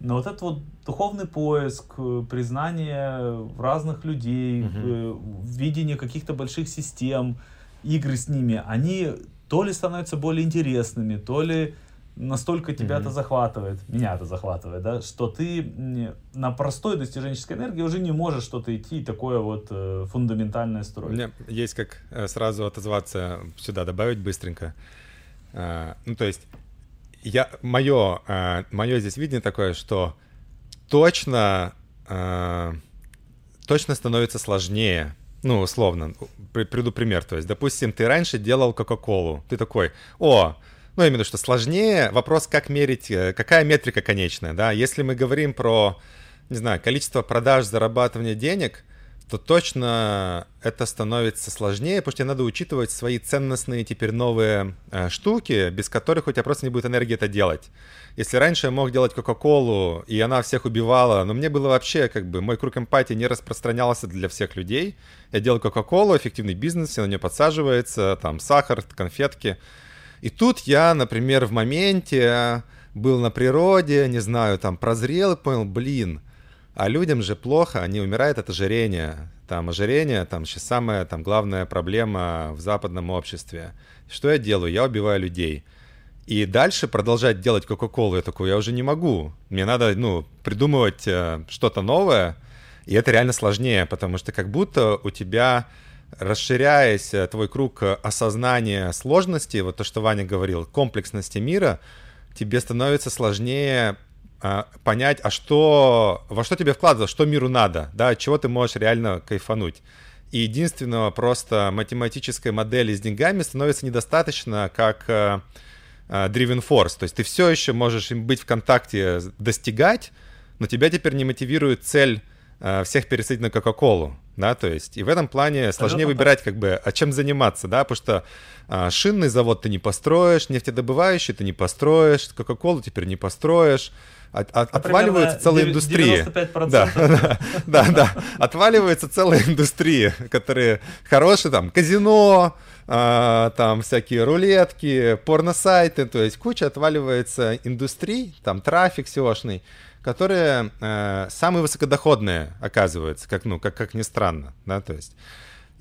Speaker 1: но вот этот вот духовный поиск, э, признание разных людей, mm-hmm. видение каких-то больших систем, игры с ними, они то ли становятся более интересными, то ли настолько тебя mm-hmm. это захватывает, меня это захватывает, да, что ты на простой достиженческой энергии уже не можешь что-то идти такое вот э, фундаментальное строить. Меня
Speaker 2: есть как сразу отозваться сюда, добавить быстренько. Э, ну, то есть, я, мое, э, мое здесь видение такое, что точно, э, точно становится сложнее ну, условно, приду пример. То есть, допустим, ты раньше делал Кока-Колу. Ты такой, о, ну, именно что сложнее. Вопрос, как мерить, э, какая метрика конечная, да. Если мы говорим про, не знаю, количество продаж, зарабатывания денег, то точно это становится сложнее, потому что тебе надо учитывать свои ценностные теперь новые э, штуки, без которых у тебя просто не будет энергии это делать. Если раньше я мог делать Кока-Колу, и она всех убивала, но мне было вообще, как бы, мой круг эмпатии не распространялся для всех людей. Я делал Кока-Колу, эффективный бизнес, все на нее подсаживается, там, сахар, конфетки — и тут я, например, в моменте был на природе, не знаю, там прозрел и понял, блин, а людям же плохо, они умирают от ожирения. Там ожирение, там сейчас самая там, главная проблема в западном обществе. Что я делаю? Я убиваю людей. И дальше продолжать делать Кока-Колу я такой, я уже не могу. Мне надо, ну, придумывать э, что-то новое. И это реально сложнее, потому что как будто у тебя расширяясь э, твой круг э, осознания сложности, вот то, что Ваня говорил, комплексности мира, тебе становится сложнее понять, а что, во что тебе вкладываться, что миру надо, да, от чего ты можешь реально кайфануть. И единственного просто математической модели с деньгами становится недостаточно, как э, э, driven force. То есть ты все еще можешь им быть в контакте, достигать, но тебя теперь не мотивирует цель э, всех пересадить на Кока-Колу да, то есть и в этом плане сложнее выбирать, как бы, а чем заниматься, да, потому что а, шинный завод ты не построишь, нефтедобывающий ты не построишь, Кока-Колу теперь не построишь, от, от, отваливаются целые индустрии. 95%. [laughs] Да, да, да, отваливаются целые индустрии, которые хорошие, там, казино, а, там всякие рулетки, порносайты, то есть куча отваливается индустрий, там трафик SEOшный, которые э, самые высокодоходные оказываются, как, ну, как, как ни странно, да, то есть.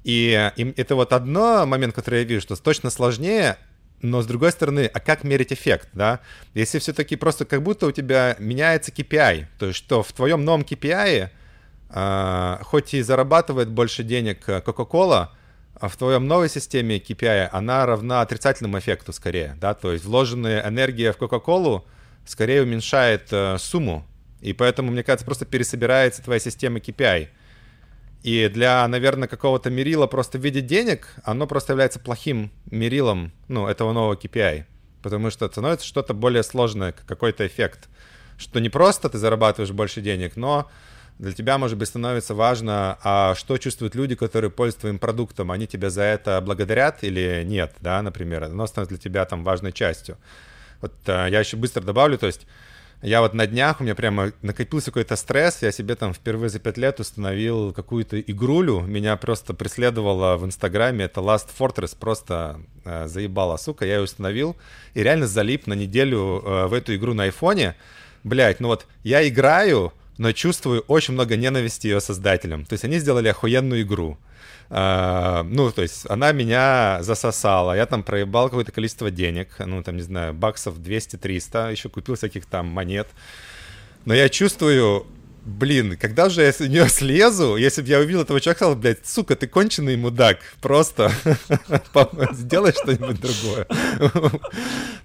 Speaker 2: И, и это вот одно момент, который я вижу, что точно сложнее, но с другой стороны, а как мерить эффект, да? Если все-таки просто как будто у тебя меняется KPI, то есть что в твоем новом KPI, э, хоть и зарабатывает больше денег Coca-Cola, а в твоем новой системе KPI она равна отрицательному эффекту скорее, да, то есть вложенная энергия в Coca-Cola скорее уменьшает э, сумму и поэтому, мне кажется, просто пересобирается твоя система KPI. И для, наверное, какого-то мерила просто в виде денег, оно просто является плохим мерилом, ну, этого нового KPI. Потому что становится что-то более сложное, какой-то эффект. Что не просто ты зарабатываешь больше денег, но для тебя, может быть, становится важно, а что чувствуют люди, которые пользуются твоим продуктом, они тебя за это благодарят или нет, да, например, оно становится для тебя там важной частью. Вот а, я еще быстро добавлю, то есть я вот на днях, у меня прямо накопился какой-то стресс, я себе там впервые за пять лет установил какую-то игрулю, меня просто преследовала в Инстаграме, это Last Fortress, просто э, заебала, сука, я ее установил и реально залип на неделю э, в эту игру на айфоне. Блять, ну вот я играю, но чувствую очень много ненависти ее создателям. То есть они сделали охуенную игру. Uh, ну, то есть она меня засосала, я там проебал какое-то количество денег, ну, там, не знаю, баксов 200-300, еще купил всяких там монет. Но я чувствую блин, когда же я с нее слезу, если бы я увидел этого человека, сказал, блядь, сука, ты конченый мудак, просто [laughs] сделай что-нибудь другое. [laughs]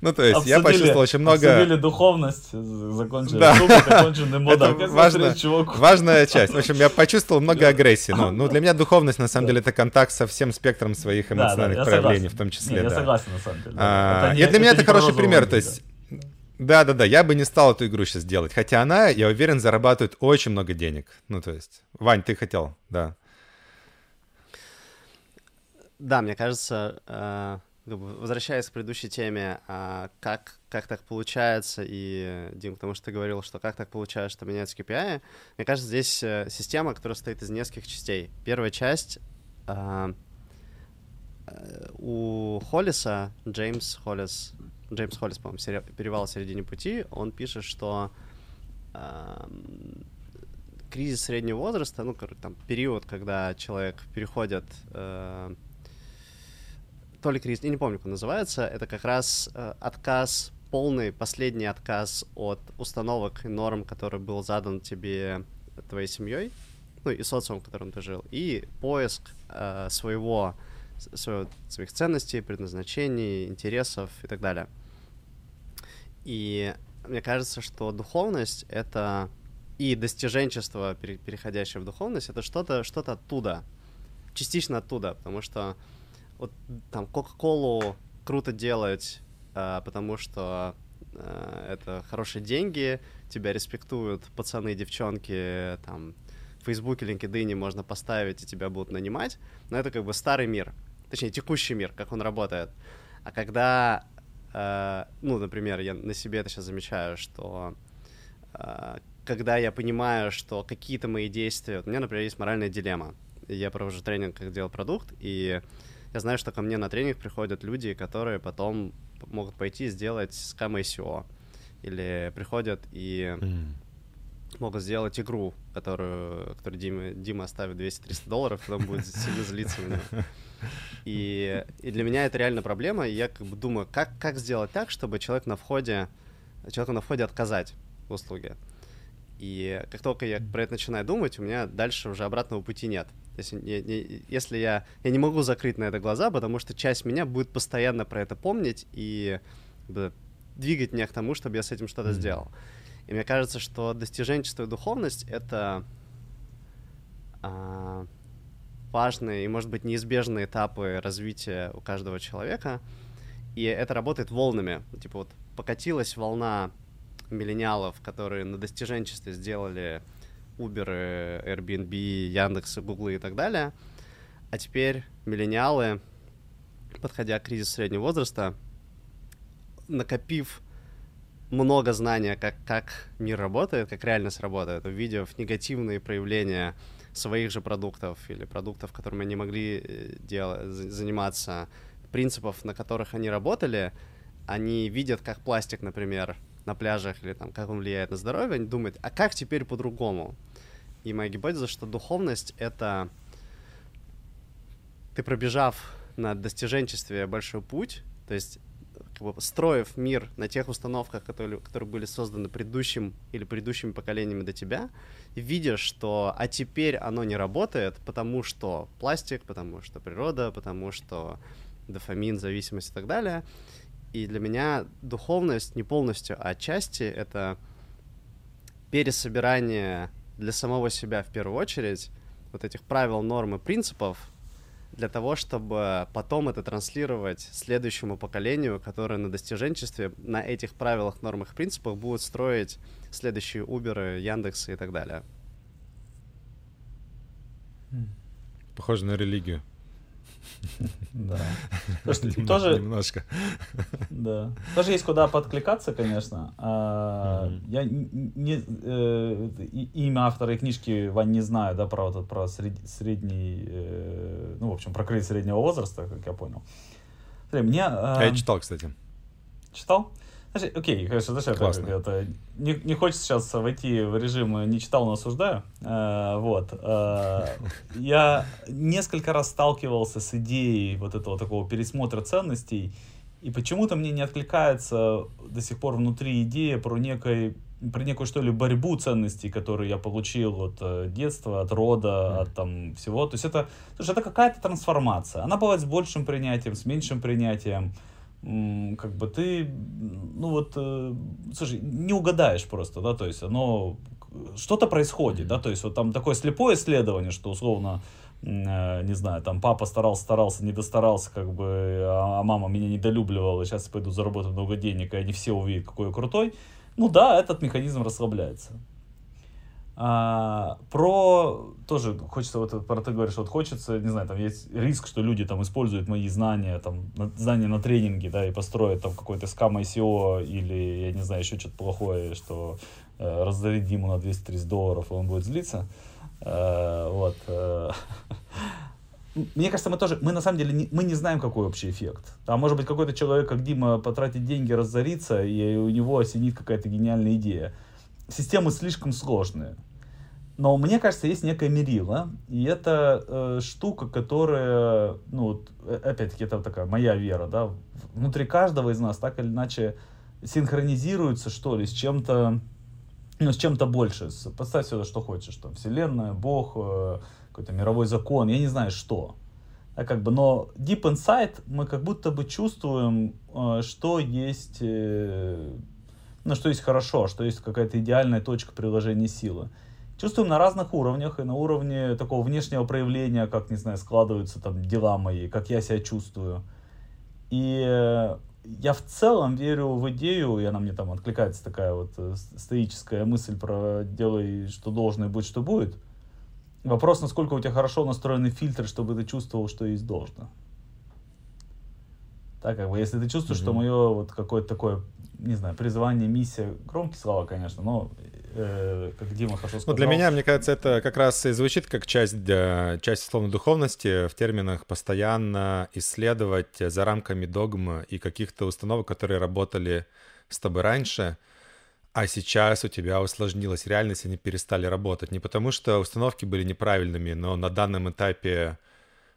Speaker 2: Ну, то есть я почувствовал очень много...
Speaker 1: Обсудили духовность, закончили. Сука, ты конченый [laughs] мудак.
Speaker 2: важная часть. В общем, я почувствовал много агрессии. Ну, ну, для меня духовность, на самом деле, это контакт со всем спектром своих эмоциональных проявлений, в том числе.
Speaker 1: Я согласен, на самом деле.
Speaker 2: А, и для меня это хороший пример, то есть да-да-да, я бы не стал эту игру сейчас делать. Хотя она, я уверен, зарабатывает очень много денег. Ну, то есть, Вань, ты хотел, да.
Speaker 3: Да, мне кажется, э, возвращаясь к предыдущей теме, э, как, как так получается, и, Дим, потому что ты говорил, что как так получается, что меняются KPI, мне кажется, здесь э, система, которая состоит из нескольких частей. Первая часть э у Холлиса, Джеймс Холлис, Джеймс Холлис, по-моему, «Перевал в середине пути», он пишет, что э, кризис среднего возраста, ну, там, период, когда человек переходит, э, то ли кризис, я не помню, как он называется, это как раз э, отказ, полный последний отказ от установок и норм, который был задан тебе твоей семьей, ну, и социумом, в котором ты жил, и поиск э, своего своего, своих ценностей, предназначений, интересов и так далее. И мне кажется, что духовность — это и достиженчество, переходящее в духовность, это что-то что оттуда, частично оттуда, потому что вот там Кока-Колу круто делать, а, потому что а, это хорошие деньги, тебя респектуют пацаны, девчонки, там, в Фейсбуке, LinkedIn можно поставить, и тебя будут нанимать, но это как бы старый мир, точнее, текущий мир, как он работает. А когда, э, ну, например, я на себе это сейчас замечаю, что э, когда я понимаю, что какие-то мои действия... Вот у меня, например, есть моральная дилемма. Я провожу тренинг, как делать продукт, и я знаю, что ко мне на тренинг приходят люди, которые потом могут пойти и сделать скам SEO. Или приходят и mm. могут сделать игру, которую, которую Дима, Дима оставит 200-300 долларов, потом будет сильно злиться на него. [laughs] И, и для меня это реально проблема, и я как бы думаю, как, как сделать так, чтобы человек на входе, человеку на входе отказать в услуге. И как только я про это начинаю думать, у меня дальше уже обратного пути нет. То есть, я, я, если я, я не могу закрыть на это глаза, потому что часть меня будет постоянно про это помнить и бы, двигать меня к тому, чтобы я с этим что-то сделал. И мне кажется, что достиженчество и духовность — это а, важные и, может быть, неизбежные этапы развития у каждого человека. И это работает волнами. Типа вот покатилась волна миллениалов, которые на достиженчестве сделали Uber, Airbnb, Яндекс, Google и так далее. А теперь миллениалы, подходя к кризису среднего возраста, накопив много знания, как, как мир работает, как реальность работает, увидев негативные проявления своих же продуктов или продуктов, которыми они могли э, делать, заниматься, принципов, на которых они работали, они видят, как пластик, например, на пляжах или там, как он влияет на здоровье, они думают, а как теперь по-другому? И моя гипотеза, что духовность — это ты пробежав на достиженчестве большой путь, то есть как бы строив мир на тех установках, которые, которые были созданы предыдущим или предыдущими поколениями до тебя, видишь, что а теперь оно не работает, потому что пластик, потому что природа, потому что дофамин, зависимость и так далее. И для меня духовность не полностью, а отчасти это пересобирание для самого себя в первую очередь вот этих правил, норм и принципов, для того, чтобы потом это транслировать следующему поколению, которое на достиженчестве, на этих правилах, нормах, принципах будет строить следующие Uber, Яндексы и так далее.
Speaker 2: Похоже на религию. [laughs]
Speaker 1: Да. тоже... Немножко. Да. Тоже есть куда подкликаться, конечно. А, я не, э, имя автора книжки, Вань, не знаю, да, про, вот, про средний, э, ну, в общем, про кризис среднего возраста, как я понял.
Speaker 2: Смотри, мне... А, я читал, кстати.
Speaker 1: Читал? Окей, конечно, знаешь, Классно. это, не, не хочется сейчас войти в режим «не читал, но осуждаю». Э, вот. Э, [laughs] я несколько раз сталкивался с идеей вот этого такого пересмотра ценностей, и почему-то мне не откликается до сих пор внутри идея про некой про некую, что ли, борьбу ценностей, которые я получил от э, детства, от рода, mm. от там всего. То есть это, слушай, это какая-то трансформация. Она бывает с большим принятием, с меньшим принятием как бы ты, ну вот, э, слушай, не угадаешь просто, да, то есть оно, что-то происходит, да, то есть вот там такое слепое исследование, что условно, э, не знаю, там папа старался, старался, не достарался, как бы, а, а мама меня недолюбливала, сейчас пойду заработаю много денег, и они все увидят, какой я крутой, ну да, этот механизм расслабляется. А, про тоже хочется вот про ты говоришь вот хочется не знаю там есть риск что люди там используют мои знания там знания на тренинге да и построят там какой-то скам ICO или я не знаю еще что-то плохое что э, раздавить Диму на 230 долларов и он будет злиться. Э, вот э, мне кажется, мы тоже, мы на самом деле, не, мы не знаем, какой общий эффект. А может быть, какой-то человек, как Дима, потратит деньги, разорится, и у него осенит какая-то гениальная идея системы слишком сложные. Но мне кажется, есть некое мерило, и это э, штука, которая, ну, вот, э, опять-таки, это такая моя вера, да, внутри каждого из нас так или иначе синхронизируется, что ли, с чем-то, ну, с чем-то больше. Поставь сюда, что хочешь, там, вселенная, Бог, э, какой-то мировой закон, я не знаю, что. А как бы, но deep inside мы как будто бы чувствуем, э, что есть э, ну, что есть хорошо, что есть какая-то идеальная точка приложения силы. Чувствуем на разных уровнях, и на уровне такого внешнего проявления, как, не знаю, складываются там дела мои, как я себя чувствую. И я в целом верю в идею, и она мне там откликается такая вот э, стоическая мысль про делай, что должно, и будь, что будет. Вопрос, насколько у тебя хорошо настроены фильтры, чтобы ты чувствовал, что есть должно. Так, как бы, если ты чувствуешь, mm-hmm. что мое вот какое-то такое не знаю, призвание, миссия, громкие слова, конечно, но э, как Дима хорошо сказал.
Speaker 2: Ну, для меня, мне кажется, это как раз и звучит как часть, часть условно духовности в терминах постоянно исследовать за рамками догм и каких-то установок, которые работали с тобой раньше, а сейчас у тебя усложнилась реальность, они перестали работать. Не потому, что установки были неправильными, но на данном этапе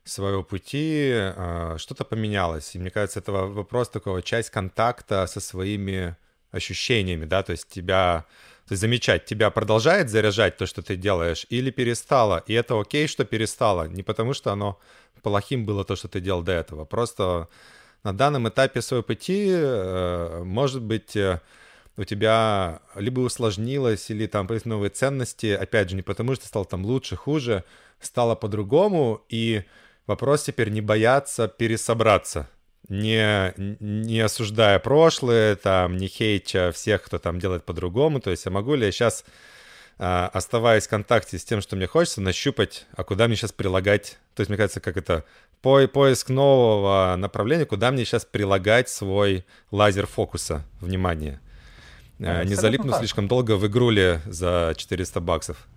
Speaker 2: своего пути э, что-то поменялось. И мне кажется, это вопрос такого, часть контакта со своими ощущениями, да, то есть тебя, то есть замечать, тебя продолжает заряжать то, что ты делаешь, или перестало, и это окей, что перестало, не потому что оно плохим было то, что ты делал до этого, просто на данном этапе своего пути, э, может быть, э, у тебя либо усложнилось, или там появились новые ценности, опять же, не потому что стал там лучше, хуже, стало по-другому, и Вопрос теперь не бояться пересобраться, не, не осуждая прошлое, там, не хейча всех, кто там делает по-другому. То есть, я могу ли я сейчас, а, оставаясь в контакте с тем, что мне хочется, нащупать, а куда мне сейчас прилагать, то есть, мне кажется, как это, по поиск нового направления, куда мне сейчас прилагать свой лазер фокуса внимания. Да, не залипну слишком долго в игруле за 400 баксов.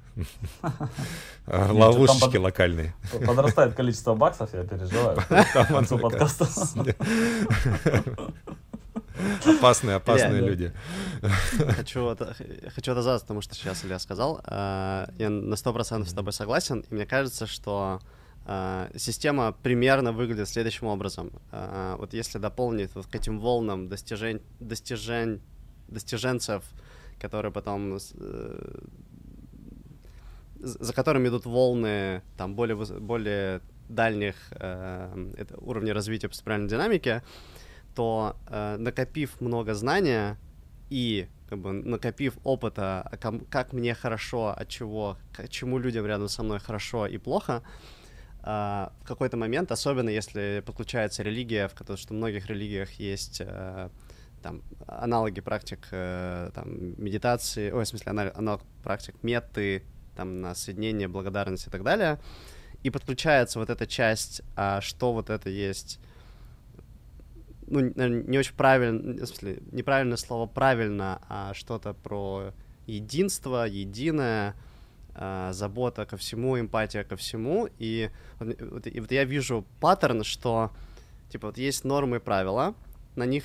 Speaker 2: Ловушечки локальные.
Speaker 1: Подрастает количество баксов, я переживаю. [laughs] К концу подкаста.
Speaker 2: Опасные, опасные люди.
Speaker 3: Хочу, хочу отозваться тому, что сейчас Илья сказал. А, я на сто процентов с тобой согласен, и мне кажется, что а, система примерно выглядит следующим образом. А, вот если дополнить вот к этим волнам достижень, достижень, достиженцев, которые потом э, за которыми идут волны там более, более дальних э, уровней развития по спиральной динамике, то э, накопив много знания и как бы накопив опыта, а как мне хорошо, от чего, к чему людям рядом со мной хорошо и плохо, э, в какой-то момент, особенно если подключается религия, в которой, что в многих религиях есть э, там аналоги практик э, там медитации, ой, в смысле аналог практик меты, там, на соединение, благодарность и так далее. и подключается вот эта часть, а, что вот это есть ну, не очень правильно, в смысле, неправильное слово правильно, а что-то про единство, единое, э, забота ко всему, эмпатия ко всему. И вот, и вот я вижу паттерн, что типа вот есть нормы и правила, на них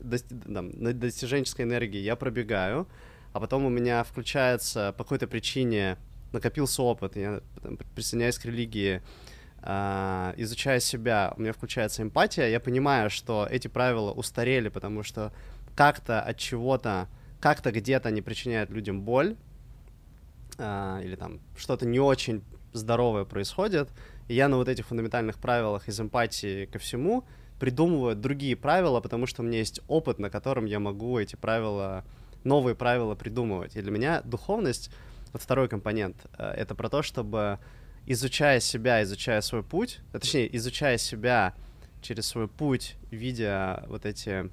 Speaker 3: до, там, на достиженческой энергии я пробегаю, а потом у меня включается по какой-то причине накопился опыт, я там, присоединяюсь к религии, э, изучая себя, у меня включается эмпатия, я понимаю, что эти правила устарели, потому что как-то от чего-то, как-то где-то они причиняют людям боль, э, или там что-то не очень здоровое происходит, и я на вот этих фундаментальных правилах из эмпатии ко всему придумываю другие правила, потому что у меня есть опыт, на котором я могу эти правила, новые правила придумывать. И для меня духовность, вот второй компонент, э, это про то, чтобы изучая себя, изучая свой путь, а точнее, изучая себя через свой путь, видя вот эти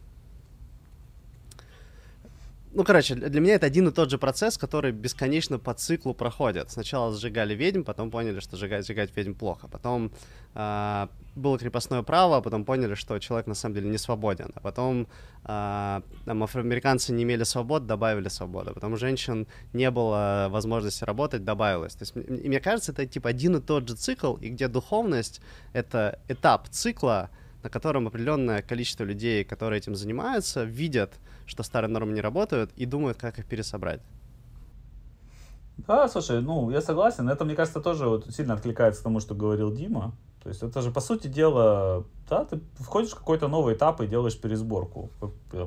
Speaker 3: ну, короче, для меня это один и тот же процесс, который бесконечно по циклу проходит. Сначала сжигали ведьм, потом поняли, что сжигать, сжигать ведьм плохо. Потом э, было крепостное право, а потом поняли, что человек на самом деле не свободен. А потом э, там, афроамериканцы не имели свобод, добавили свободу. Потом у женщин не было возможности работать, добавилось. То есть, и мне кажется, это типа один и тот же цикл, и где духовность — это этап цикла, на котором определенное количество людей, которые этим занимаются, видят, что старые нормы не работают, и думают, как их пересобрать.
Speaker 1: Да, слушай, ну, я согласен. Это, мне кажется, тоже вот сильно откликается к тому, что говорил Дима. То есть это же, по сути дела, да, ты входишь в какой-то новый этап и делаешь пересборку.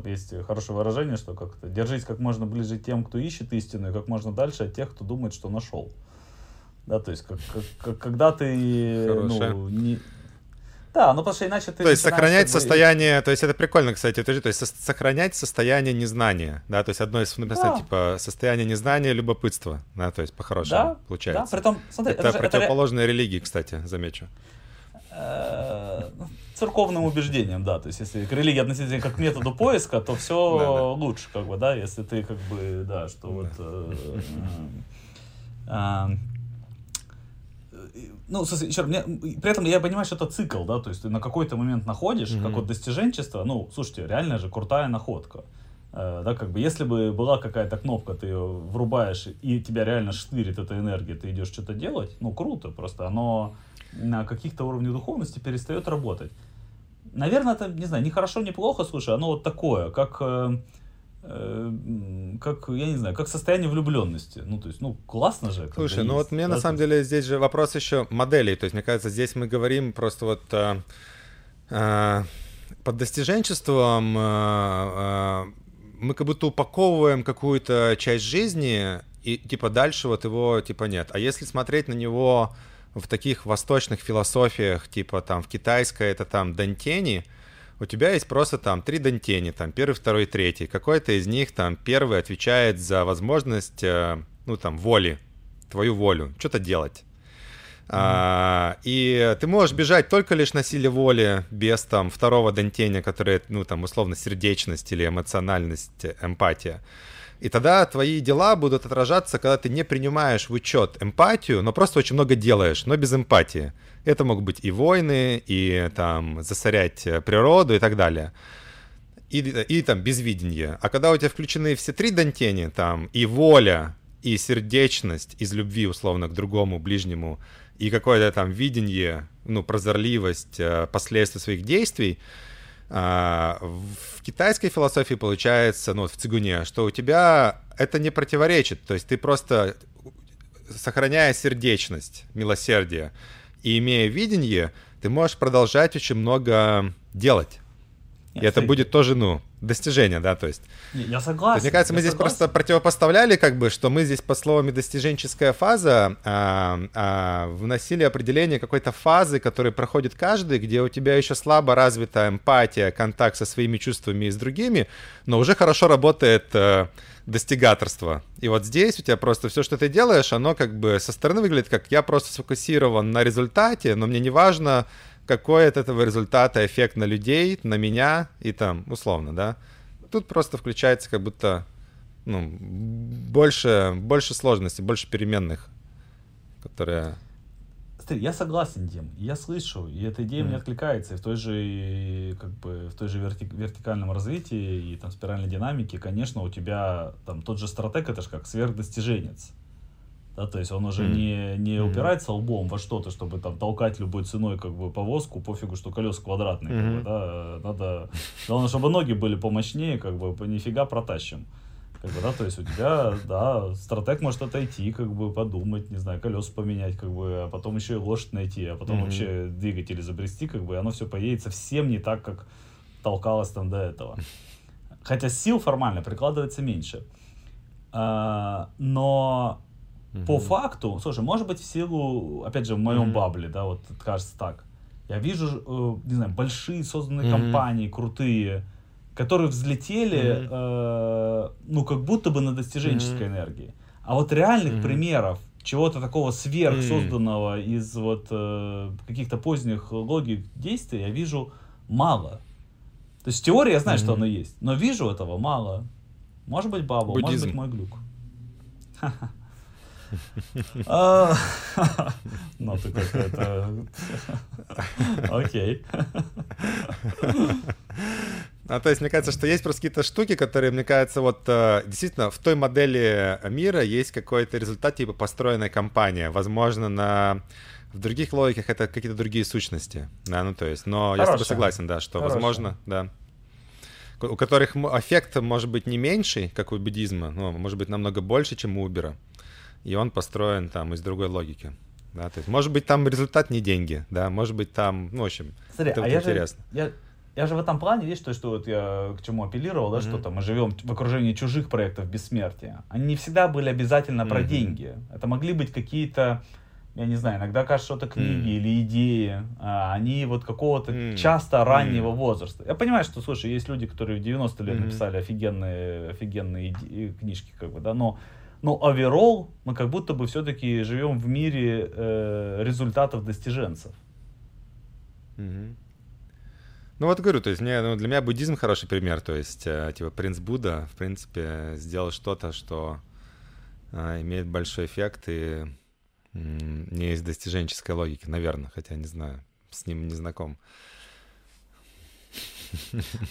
Speaker 1: Есть хорошее выражение, что как-то держись как можно ближе тем, кто ищет истину, и как можно дальше от тех, кто думает, что нашел. Да, то есть как, как, когда ты ну, не, да, ну потому что иначе ты...
Speaker 2: То есть сохранять состояние, то есть это прикольно, кстати, то есть сохранять состояние незнания, да, то есть одно из фундаментальных, да. типа, состояние незнания, любопытства, да, то есть по-хорошему да, получается. Да, при том, смотри, это, это противоположная это... религии, кстати, замечу.
Speaker 1: Э, церковным убеждением, да, то есть если к религии относительно как к методу поиска, то все [laughs] лучше, как бы, да, если ты как бы, да, что вот... [laughs] Ну, еще мне, при этом я понимаю, что это цикл, да, то есть ты на какой-то момент находишь, mm-hmm. как вот достиженчество, ну, слушайте, реально же крутая находка. Э, да, как бы, если бы была какая-то кнопка, ты ее врубаешь, и тебя реально штырит эта энергия, ты идешь что-то делать, ну, круто, просто оно на каких-то уровнях духовности перестает работать. Наверное, это, не знаю, не хорошо, не плохо, слушай, оно вот такое, как... Э, как, я не знаю, как состояние влюбленности. Ну, то есть, ну, классно же.
Speaker 2: Слушай, ну вот мне да, на самом деле здесь же вопрос еще моделей. То есть, мне кажется, здесь мы говорим просто вот э, э, под достиженчеством э, э, мы как будто упаковываем какую-то часть жизни, и типа дальше вот его типа нет. А если смотреть на него в таких восточных философиях, типа там в китайской это там Дантени, у тебя есть просто там три дантени, там первый, второй, третий. Какой-то из них там первый отвечает за возможность, э, ну там, воли, твою волю, что-то делать. Mm-hmm. А, и ты можешь бежать только лишь на силе воли, без там второго дантеня, который, ну там, условно, сердечность или эмоциональность, эмпатия. И тогда твои дела будут отражаться, когда ты не принимаешь в учет эмпатию, но просто очень много делаешь, но без эмпатии. Это могут быть и войны, и там засорять э, природу и так далее. И, и там безвидение. А когда у тебя включены все три дантени, там и воля, и сердечность из любви, условно, к другому, ближнему, и какое-то там видение, ну, прозорливость э, последствий своих действий, а, в китайской философии получается, ну, в цигуне, что у тебя это не противоречит, то есть ты просто, сохраняя сердечность, милосердие и имея видение, ты можешь продолжать очень много делать. И это будет тоже, ну, достижение, да, то есть.
Speaker 1: Я согласен.
Speaker 2: мне кажется, мы здесь
Speaker 1: согласен.
Speaker 2: просто противопоставляли, как бы, что мы здесь по словами достиженческая фаза а, а, вносили определение какой-то фазы, которая проходит каждый, где у тебя еще слабо развита эмпатия, контакт со своими чувствами и с другими, но уже хорошо работает а, достигаторство. И вот здесь у тебя просто все, что ты делаешь, оно как бы со стороны выглядит как я просто сфокусирован на результате, но мне не важно, какой от этого результата эффект на людей, на меня и там, условно, да. Тут просто включается как будто ну, больше, больше сложностей, больше переменных, которые...
Speaker 1: смотри, я согласен, Дим, я слышу, и эта идея mm. мне откликается, и в той же, как бы, в той же верти вертикальном развитии и там спиральной динамике, конечно, у тебя там тот же стратег, это же как сверхдостиженец. Да, то есть он уже mm. не, не mm-hmm. упирается лбом во что-то, чтобы там толкать любой ценой как бы повозку, пофигу, что колеса квадратные, mm-hmm. как бы, да, надо, главное, чтобы ноги были помощнее, как бы, нифига протащим. Как бы, да, то есть у тебя, да, стратег может отойти, как бы подумать, не знаю, колеса поменять, как бы, а потом еще и лошадь найти, а потом mm-hmm. вообще двигатель изобрести, как бы, и оно все поедет совсем не так, как толкалось там до этого. Хотя сил формально прикладывается меньше. А, но по факту, слушай, может быть в силу, опять же, в моем бабле, да, вот кажется так. Я вижу, э, не знаю, большие созданные mm-hmm. компании, крутые, которые взлетели, mm-hmm. э, ну, как будто бы на достиженческой mm-hmm. энергии. А вот реальных mm-hmm. примеров чего-то такого сверхсозданного mm-hmm. из вот э, каких-то поздних логик действий я вижу мало. То есть теория я знаю, mm-hmm. что оно есть, но вижу этого мало. Может быть, бабл, может быть, мой глюк. А, [laughs] [laughs] ну, ты какой-то... Окей. [laughs]
Speaker 2: А, то есть, мне кажется, что есть просто какие-то штуки, которые, мне кажется, вот э, действительно в той модели мира есть какой-то результат типа построенная компания. Возможно, на в других логиках это какие-то другие сущности. Да, ну то есть, но Хорошая. я с тобой согласен, да, что Хорошая. возможно, да. У которых эффект может быть не меньший, как у буддизма, но может быть намного больше, чем у Uber. И он построен там из другой логики. Да, то есть, может быть, там результат не деньги, да, может быть, там, ну, в общем,
Speaker 1: Смотри, это а вот я интересно. Же, я, я же в этом плане, видишь, то, что вот я к чему апеллировал, да, mm-hmm. что там мы живем в окружении чужих проектов бессмертия. Они не всегда были обязательно mm-hmm. про деньги. Это могли быть какие-то, я не знаю, иногда кажется, что это книги mm-hmm. или идеи. А, они вот какого-то mm-hmm. часто раннего mm-hmm. возраста. Я понимаю, что, слушай, есть люди, которые в 90 лет mm-hmm. написали офигенные, офигенные иди- книжки, как бы, да, но но оверолл мы как будто бы все-таки живем в мире э, результатов достиженцев.
Speaker 2: Mm-hmm. Ну вот говорю, то есть мне, ну, для меня буддизм хороший пример, то есть э, типа принц Будда, в принципе, сделал что-то, что э, имеет большой эффект и э, не из достиженческой логики, наверное, хотя не знаю, с ним не знаком.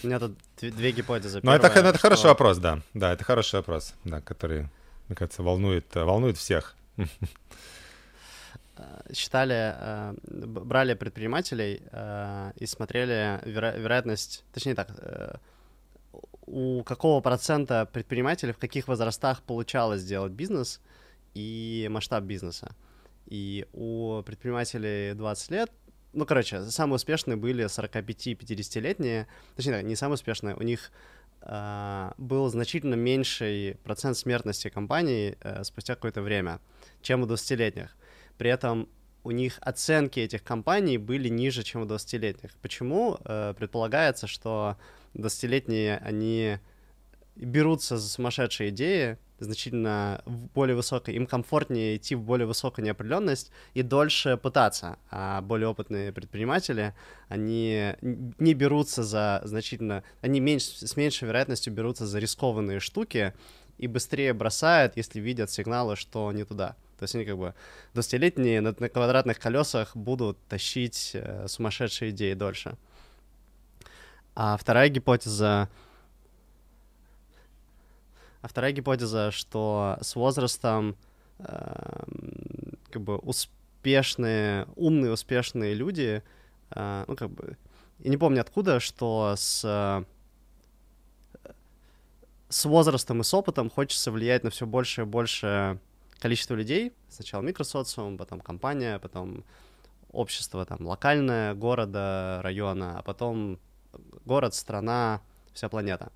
Speaker 3: У меня тут две гипотезы.
Speaker 2: Ну это, это что... хороший вопрос, да, да, это хороший вопрос, да, который, мне кажется, волнует, волнует всех.
Speaker 3: Э, [laughs] считали, э, брали предпринимателей э, и смотрели веро- вероятность, точнее так, у какого процента предпринимателей в каких возрастах получалось сделать бизнес и масштаб бизнеса. И у предпринимателей 20 лет, ну, короче, самые успешные были 45-50-летние, точнее, не самые успешные, у них э, был значительно меньший процент смертности компаний э, спустя какое-то время, чем у 20-летних. При этом у них оценки этих компаний были ниже, чем у 20-летних. Почему? Э, предполагается, что 20-летние, они берутся за сумасшедшие идеи, значительно более высокой, им комфортнее идти в более высокую неопределенность и дольше пытаться. А более опытные предприниматели, они не берутся за значительно, они меньше, с меньшей вероятностью берутся за рискованные штуки и быстрее бросают, если видят сигналы, что не туда. То есть они как бы 20-летние на, на квадратных колесах будут тащить э, сумасшедшие идеи дольше. А вторая гипотеза... А вторая гипотеза, что с возрастом э, как бы успешные, умные, успешные люди, э, ну как бы, я не помню откуда, что с э, с возрастом и с опытом хочется влиять на все больше и больше количество людей, сначала микросоциум, потом компания, потом общество там локальное, города, района, а потом город, страна, вся планета.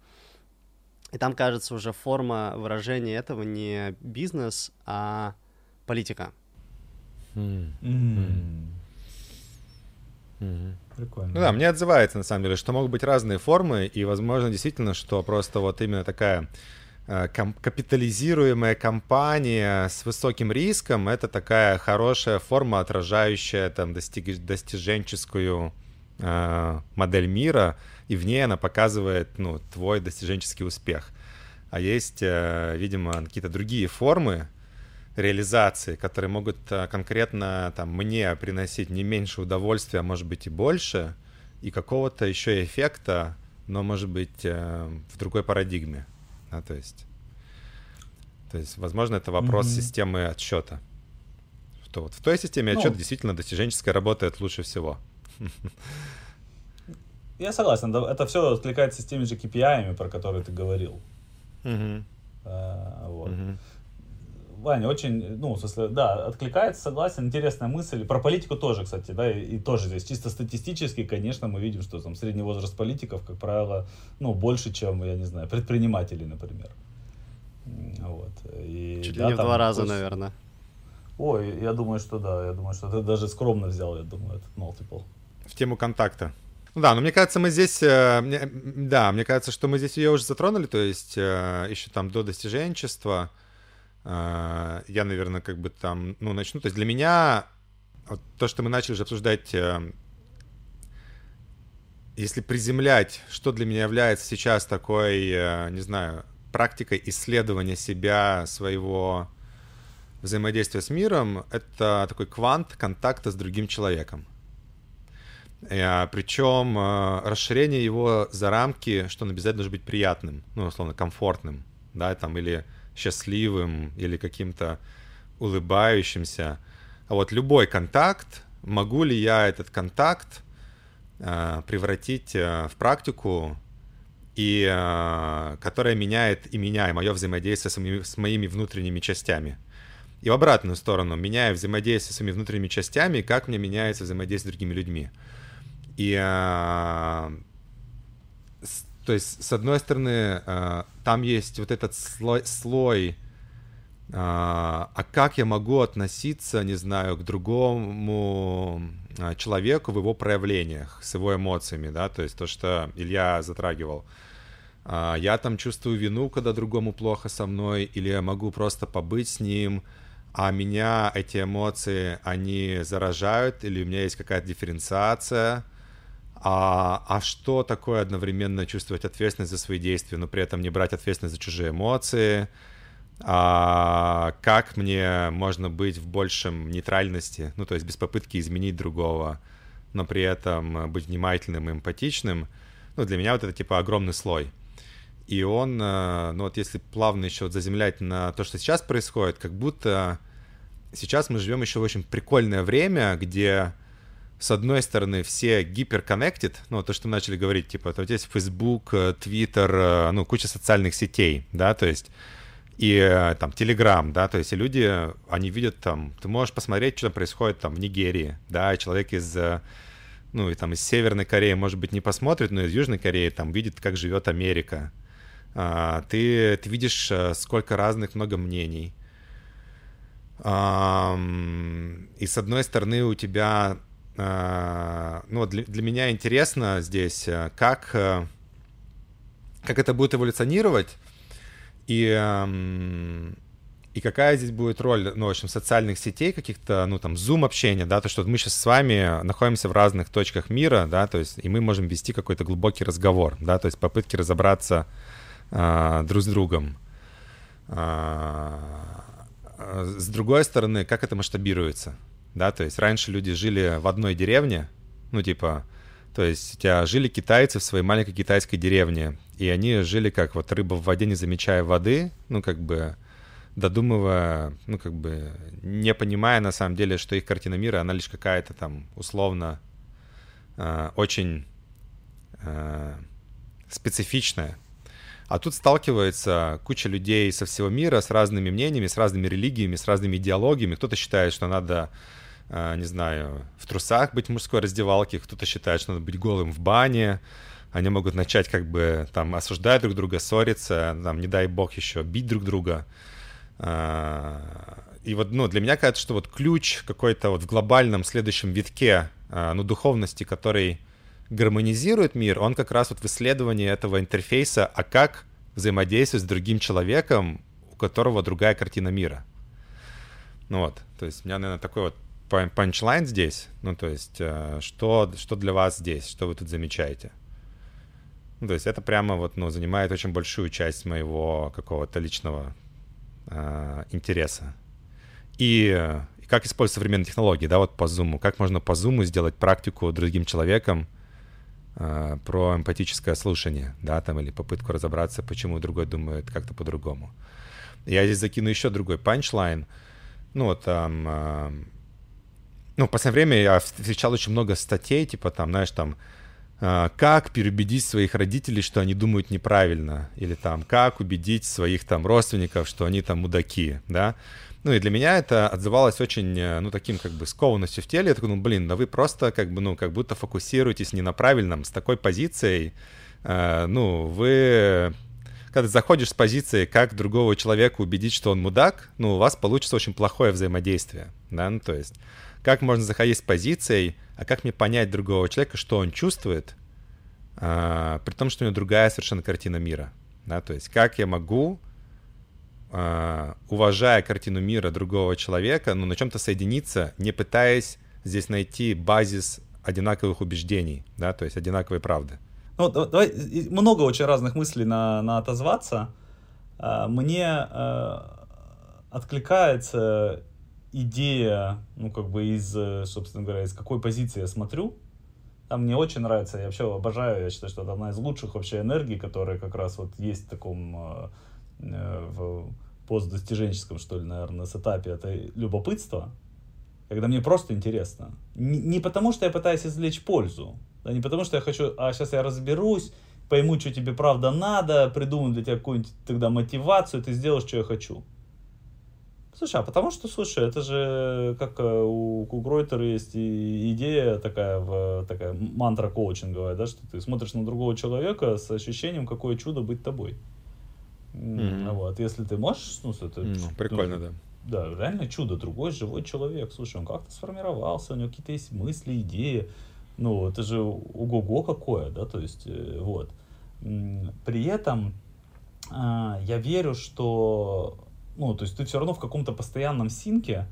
Speaker 3: И там, кажется, уже форма выражения этого не бизнес, а политика. Mm. Mm.
Speaker 2: Mm. Прикольно. Ну да, мне отзывается, на самом деле, что могут быть разные формы, и, возможно, действительно, что просто вот именно такая Э, капитализируемая компания с высоким риском — это такая хорошая форма, отражающая там достиг, достиженческую э, модель мира, и в ней она показывает ну, твой достиженческий успех. А есть, э, видимо, какие-то другие формы, реализации, которые могут э, конкретно там мне приносить не меньше удовольствия, а может быть и больше, и какого-то еще эффекта, но может быть э, в другой парадигме. Да, то есть, то есть, возможно, это вопрос mm-hmm. системы отсчета. Что вот в той системе отсчета ну, действительно достиженческая работает лучше всего. [laughs]
Speaker 1: Я согласен, это все откликается с теми же KPI, про которые ты говорил. Mm-hmm. А, вот. Mm-hmm. Ваня, очень, ну, в смысле, да, откликается, согласен, интересная мысль. Про политику тоже, кстати, да, и, и тоже здесь чисто статистически, конечно, мы видим, что там средний возраст политиков, как правило, ну, больше, чем, я не знаю, предпринимателей, например. Вот.
Speaker 3: И, Чуть да, ли не в два раза, больше... наверное.
Speaker 1: Ой, я думаю, что да, я думаю, что ты даже скромно взял, я думаю, этот multiple.
Speaker 2: В тему контакта. Ну да, но мне кажется, мы здесь, э, да, мне кажется, что мы здесь ее уже затронули, то есть э, еще там до достиженчества, э, я, наверное, как бы там, ну, начну. То есть для меня вот то, что мы начали уже обсуждать, если приземлять, что для меня является сейчас такой, не знаю, практикой исследования себя, своего взаимодействия с миром, это такой квант контакта с другим человеком. Э, Причем расширение его за рамки, что он обязательно должен быть приятным, ну, условно, комфортным, да, там, или счастливым или каким-то улыбающимся. А вот любой контакт, могу ли я этот контакт э, превратить э, в практику, и э, которая меняет и меня, и мое взаимодействие с моими, с моими внутренними частями. И в обратную сторону, меняя взаимодействие с своими внутренними частями, как мне меняется взаимодействие с другими людьми. И э, то есть, с одной стороны, э, там есть вот этот слой, слой а, а как я могу относиться, не знаю, к другому а, человеку в его проявлениях, с его эмоциями, да, то есть то, что Илья затрагивал. Я там чувствую вину, когда другому плохо со мной, или я могу просто побыть с ним, а меня эти эмоции, они заражают, или у меня есть какая-то дифференциация — а, а что такое одновременно чувствовать ответственность за свои действия, но при этом не брать ответственность за чужие эмоции? А, как мне можно быть в большем нейтральности, ну то есть без попытки изменить другого, но при этом быть внимательным и эмпатичным? Ну для меня вот это типа огромный слой. И он, э, ну вот если плавно еще вот заземлять на то, что сейчас происходит, как будто сейчас мы живем еще в очень прикольное время, где с одной стороны, все гиперконнектед, ну, то, что мы начали говорить, типа, вот есть Facebook, Twitter, э, ну, куча социальных сетей, да, то есть, и э, там, Telegram, да, то есть, люди, они видят там, ты можешь посмотреть, что происходит там в Нигерии, да, человек из, э, ну, и там из Северной Кореи, может быть, не посмотрит, но из Южной Кореи там видит, как живет Америка. А, ты, ты видишь, сколько разных, много мнений. И с одной стороны у тебя а, ну, для, для меня интересно здесь, э, как, э, как это будет эволюционировать и, и какая здесь будет роль, ну, в общем, социальных сетей, каких-то, ну, там, зум-общения, да, то, что мы сейчас с вами находимся в разных точках мира, да, то есть, и мы можем вести какой-то глубокий разговор, да, то есть попытки разобраться а, друг с другом. А, с другой стороны, как это масштабируется? Да, то есть раньше люди жили в одной деревне, ну, типа, то есть у тебя жили китайцы в своей маленькой китайской деревне, и они жили как вот рыба в воде, не замечая воды, ну, как бы додумывая, ну, как бы не понимая на самом деле, что их картина мира, она лишь какая-то там условно э, очень э, специфичная. А тут сталкивается куча людей со всего мира с разными мнениями, с разными религиями, с разными идеологиями. Кто-то считает, что надо не знаю, в трусах быть в мужской раздевалке, кто-то считает, что надо быть голым в бане, они могут начать как бы там осуждать друг друга, ссориться, там, не дай бог еще бить друг друга. А, и вот, ну, для меня кажется, что вот ключ какой-то вот в глобальном следующем витке, а, ну, духовности, который гармонизирует мир, он как раз вот в исследовании этого интерфейса, а как взаимодействовать с другим человеком, у которого другая картина мира. Ну вот, то есть у меня, наверное, такой вот панчлайн здесь? Ну, то есть, э, что, что для вас здесь? Что вы тут замечаете? Ну, то есть это прямо вот, ну, занимает очень большую часть моего какого-то личного э, интереса. и, и как использовать современные технологии, да, вот по Zoom. Как можно по Zoom сделать практику другим человеком э, про эмпатическое слушание, да, там, или попытку разобраться, почему другой думает как-то по-другому. Я здесь закину еще другой панчлайн. Ну, вот там... Э, ну, в последнее время я встречал очень много статей, типа там, знаешь, там, а, как переубедить своих родителей, что они думают неправильно, или там, как убедить своих там родственников, что они там мудаки, да. Ну и для меня это отзывалось очень, э, ну, таким как бы скованностью в теле. Я такой, ну, блин, да вы просто как бы, ну, как будто фокусируетесь не на правильном, с такой позицией, э, ну, вы когда ты заходишь с позиции, как другого человека убедить, что он мудак, ну, у вас получится очень плохое взаимодействие, да, ну, то есть как можно заходить с позицией, а как мне понять другого человека, что он чувствует, а, при том, что у него другая совершенно картина мира. Да? То есть как я могу, а, уважая картину мира другого человека, ну, на чем-то соединиться, не пытаясь здесь найти базис одинаковых убеждений, да, то есть одинаковой правды.
Speaker 1: Ну, давай, много очень разных мыслей на, на отозваться. А, мне э, откликается идея, ну, как бы из, э, собственно говоря, из какой позиции я смотрю, там мне очень нравится, я вообще обожаю, я считаю, что это одна из лучших вообще энергий, которая как раз вот есть в таком э, э в постдостиженческом, что ли, наверное, этапе, это любопытство, когда мне просто интересно. Не, не потому, что я пытаюсь извлечь пользу, да, не потому, что я хочу, а сейчас я разберусь, пойму, что тебе правда надо, придумаю для тебя какую-нибудь тогда мотивацию, ты сделаешь, что я хочу. Слушай, а потому что, слушай, это же как э, у, у Гройтера есть и идея такая, в, такая мантра коучинговая, да, что ты смотришь на другого человека с ощущением, какое чудо быть тобой. Mm-hmm. Вот, если ты можешь, ну, это...
Speaker 2: Mm, прикольно, ну, да.
Speaker 1: Да, реально чудо, другой живой человек. Слушай, он как-то сформировался, у него какие-то есть мысли, идеи. Ну, это же ого-го какое, да, то есть, э, вот. При этом а, я верю, что ну, то есть ты все равно в каком-то постоянном синке,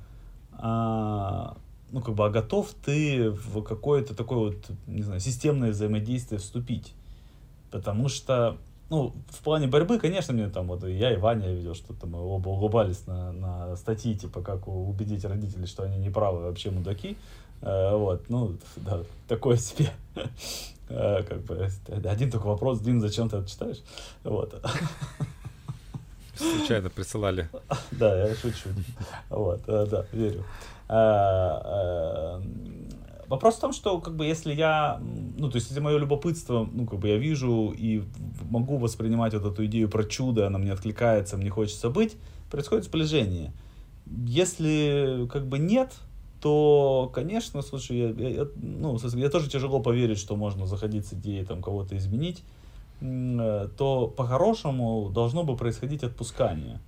Speaker 1: а, ну, как бы, а готов ты в какое-то такое вот, не знаю, системное взаимодействие вступить. Потому что, ну, в плане борьбы, конечно, мне там вот я и Ваня видел, что там мы оба улыбались на, на статьи, типа, как убедить родителей, что они не правы, вообще мудаки. А, вот, ну, да, такое себе. А, [laughs] как бы, один только вопрос, Дим, зачем ты это читаешь? Вот. [laughs]
Speaker 2: Случайно присылали. [laughs]
Speaker 1: Да, я шучу. Вот, э, да, верю. А, э, вопрос в том, что как бы если я, ну то есть если мое любопытство, ну как бы я вижу и могу воспринимать вот эту идею про чудо, она мне откликается, мне хочется быть, происходит сближение. Если как бы нет, то, конечно, слушай, я, я, ну, я тоже тяжело поверить, что можно заходить с идеей там кого-то изменить. Э, то по-хорошему должно бы происходить отпускание.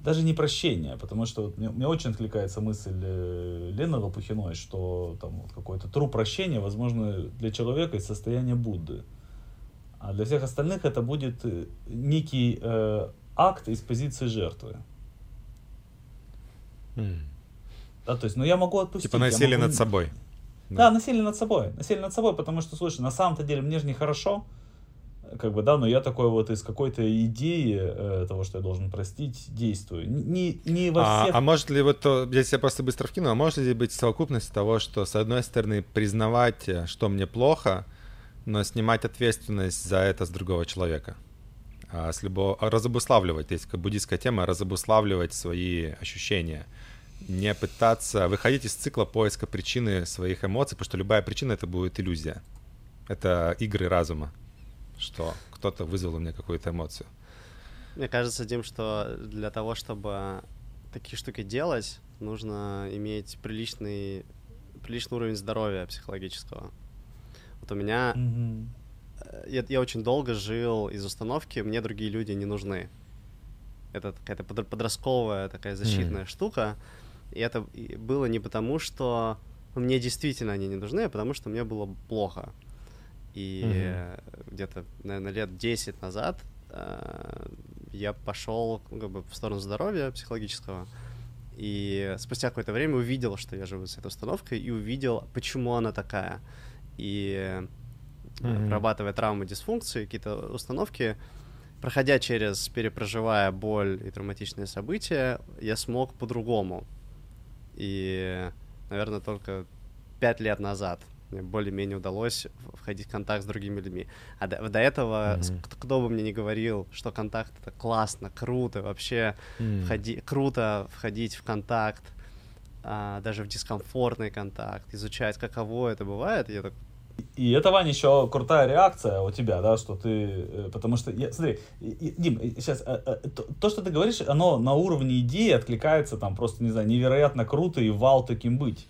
Speaker 1: Даже не прощение, потому что мне, мне очень откликается мысль э, Лены Лопухиной, что там вот какой-то труп прощения, возможно, для человека из состояния Будды. А для всех остальных это будет э, некий э, акт из позиции жертвы. Mm. Да, то есть, ну я могу отпустить.
Speaker 2: Типа насилие
Speaker 1: могу...
Speaker 2: над собой.
Speaker 1: Да. да, насилие над собой. Насилие над собой, потому что, слушай, на самом-то деле мне же нехорошо. хорошо как бы, да, но я такой вот из какой-то идеи э, того, что я должен простить, действую. Не, не во
Speaker 2: а, всех... А, а может ли вот, то, здесь я просто быстро вкину, а может ли быть совокупность того, что, с одной стороны, признавать, э, что мне плохо, но снимать ответственность за это с другого человека? А, с любого, разобуславливать, есть как буддийская тема, разобуславливать свои ощущения. Не пытаться выходить из цикла поиска причины своих эмоций, потому что любая причина — это будет иллюзия. Это игры разума что кто-то вызвал у меня какую-то эмоцию.
Speaker 3: Мне кажется, Дим, что для того, чтобы такие штуки делать, нужно иметь приличный, приличный уровень здоровья психологического. Вот у меня... Mm-hmm. Я, я очень долго жил из установки «мне другие люди не нужны». Это какая-то подростковая такая защитная mm. штука. И это было не потому, что мне действительно они не нужны, а потому что мне было плохо. И угу. где-то, наверное, лет 10 назад э, я пошел ну, как бы, в сторону здоровья психологического. И спустя какое-то время увидел, что я живу с этой установкой, и увидел, почему она такая. И mm-hmm. прорабатывая травмы, дисфункции, какие-то установки, проходя через, перепроживая боль и травматичные события, я смог по-другому И, наверное, только пять лет назад более-менее удалось входить в контакт с другими людьми. А до, до этого, mm-hmm. кто, бы мне ни говорил, что контакт это классно, круто, вообще mm-hmm. входи, круто входить в контакт, а, даже в дискомфортный контакт, изучать, каково это бывает, я так
Speaker 1: и это, Ваня, еще крутая реакция у тебя, да, что ты, э, потому что, я, смотри, Дим, сейчас, э, э, то, что ты говоришь, оно на уровне идеи откликается там просто, не знаю, невероятно круто и вал таким быть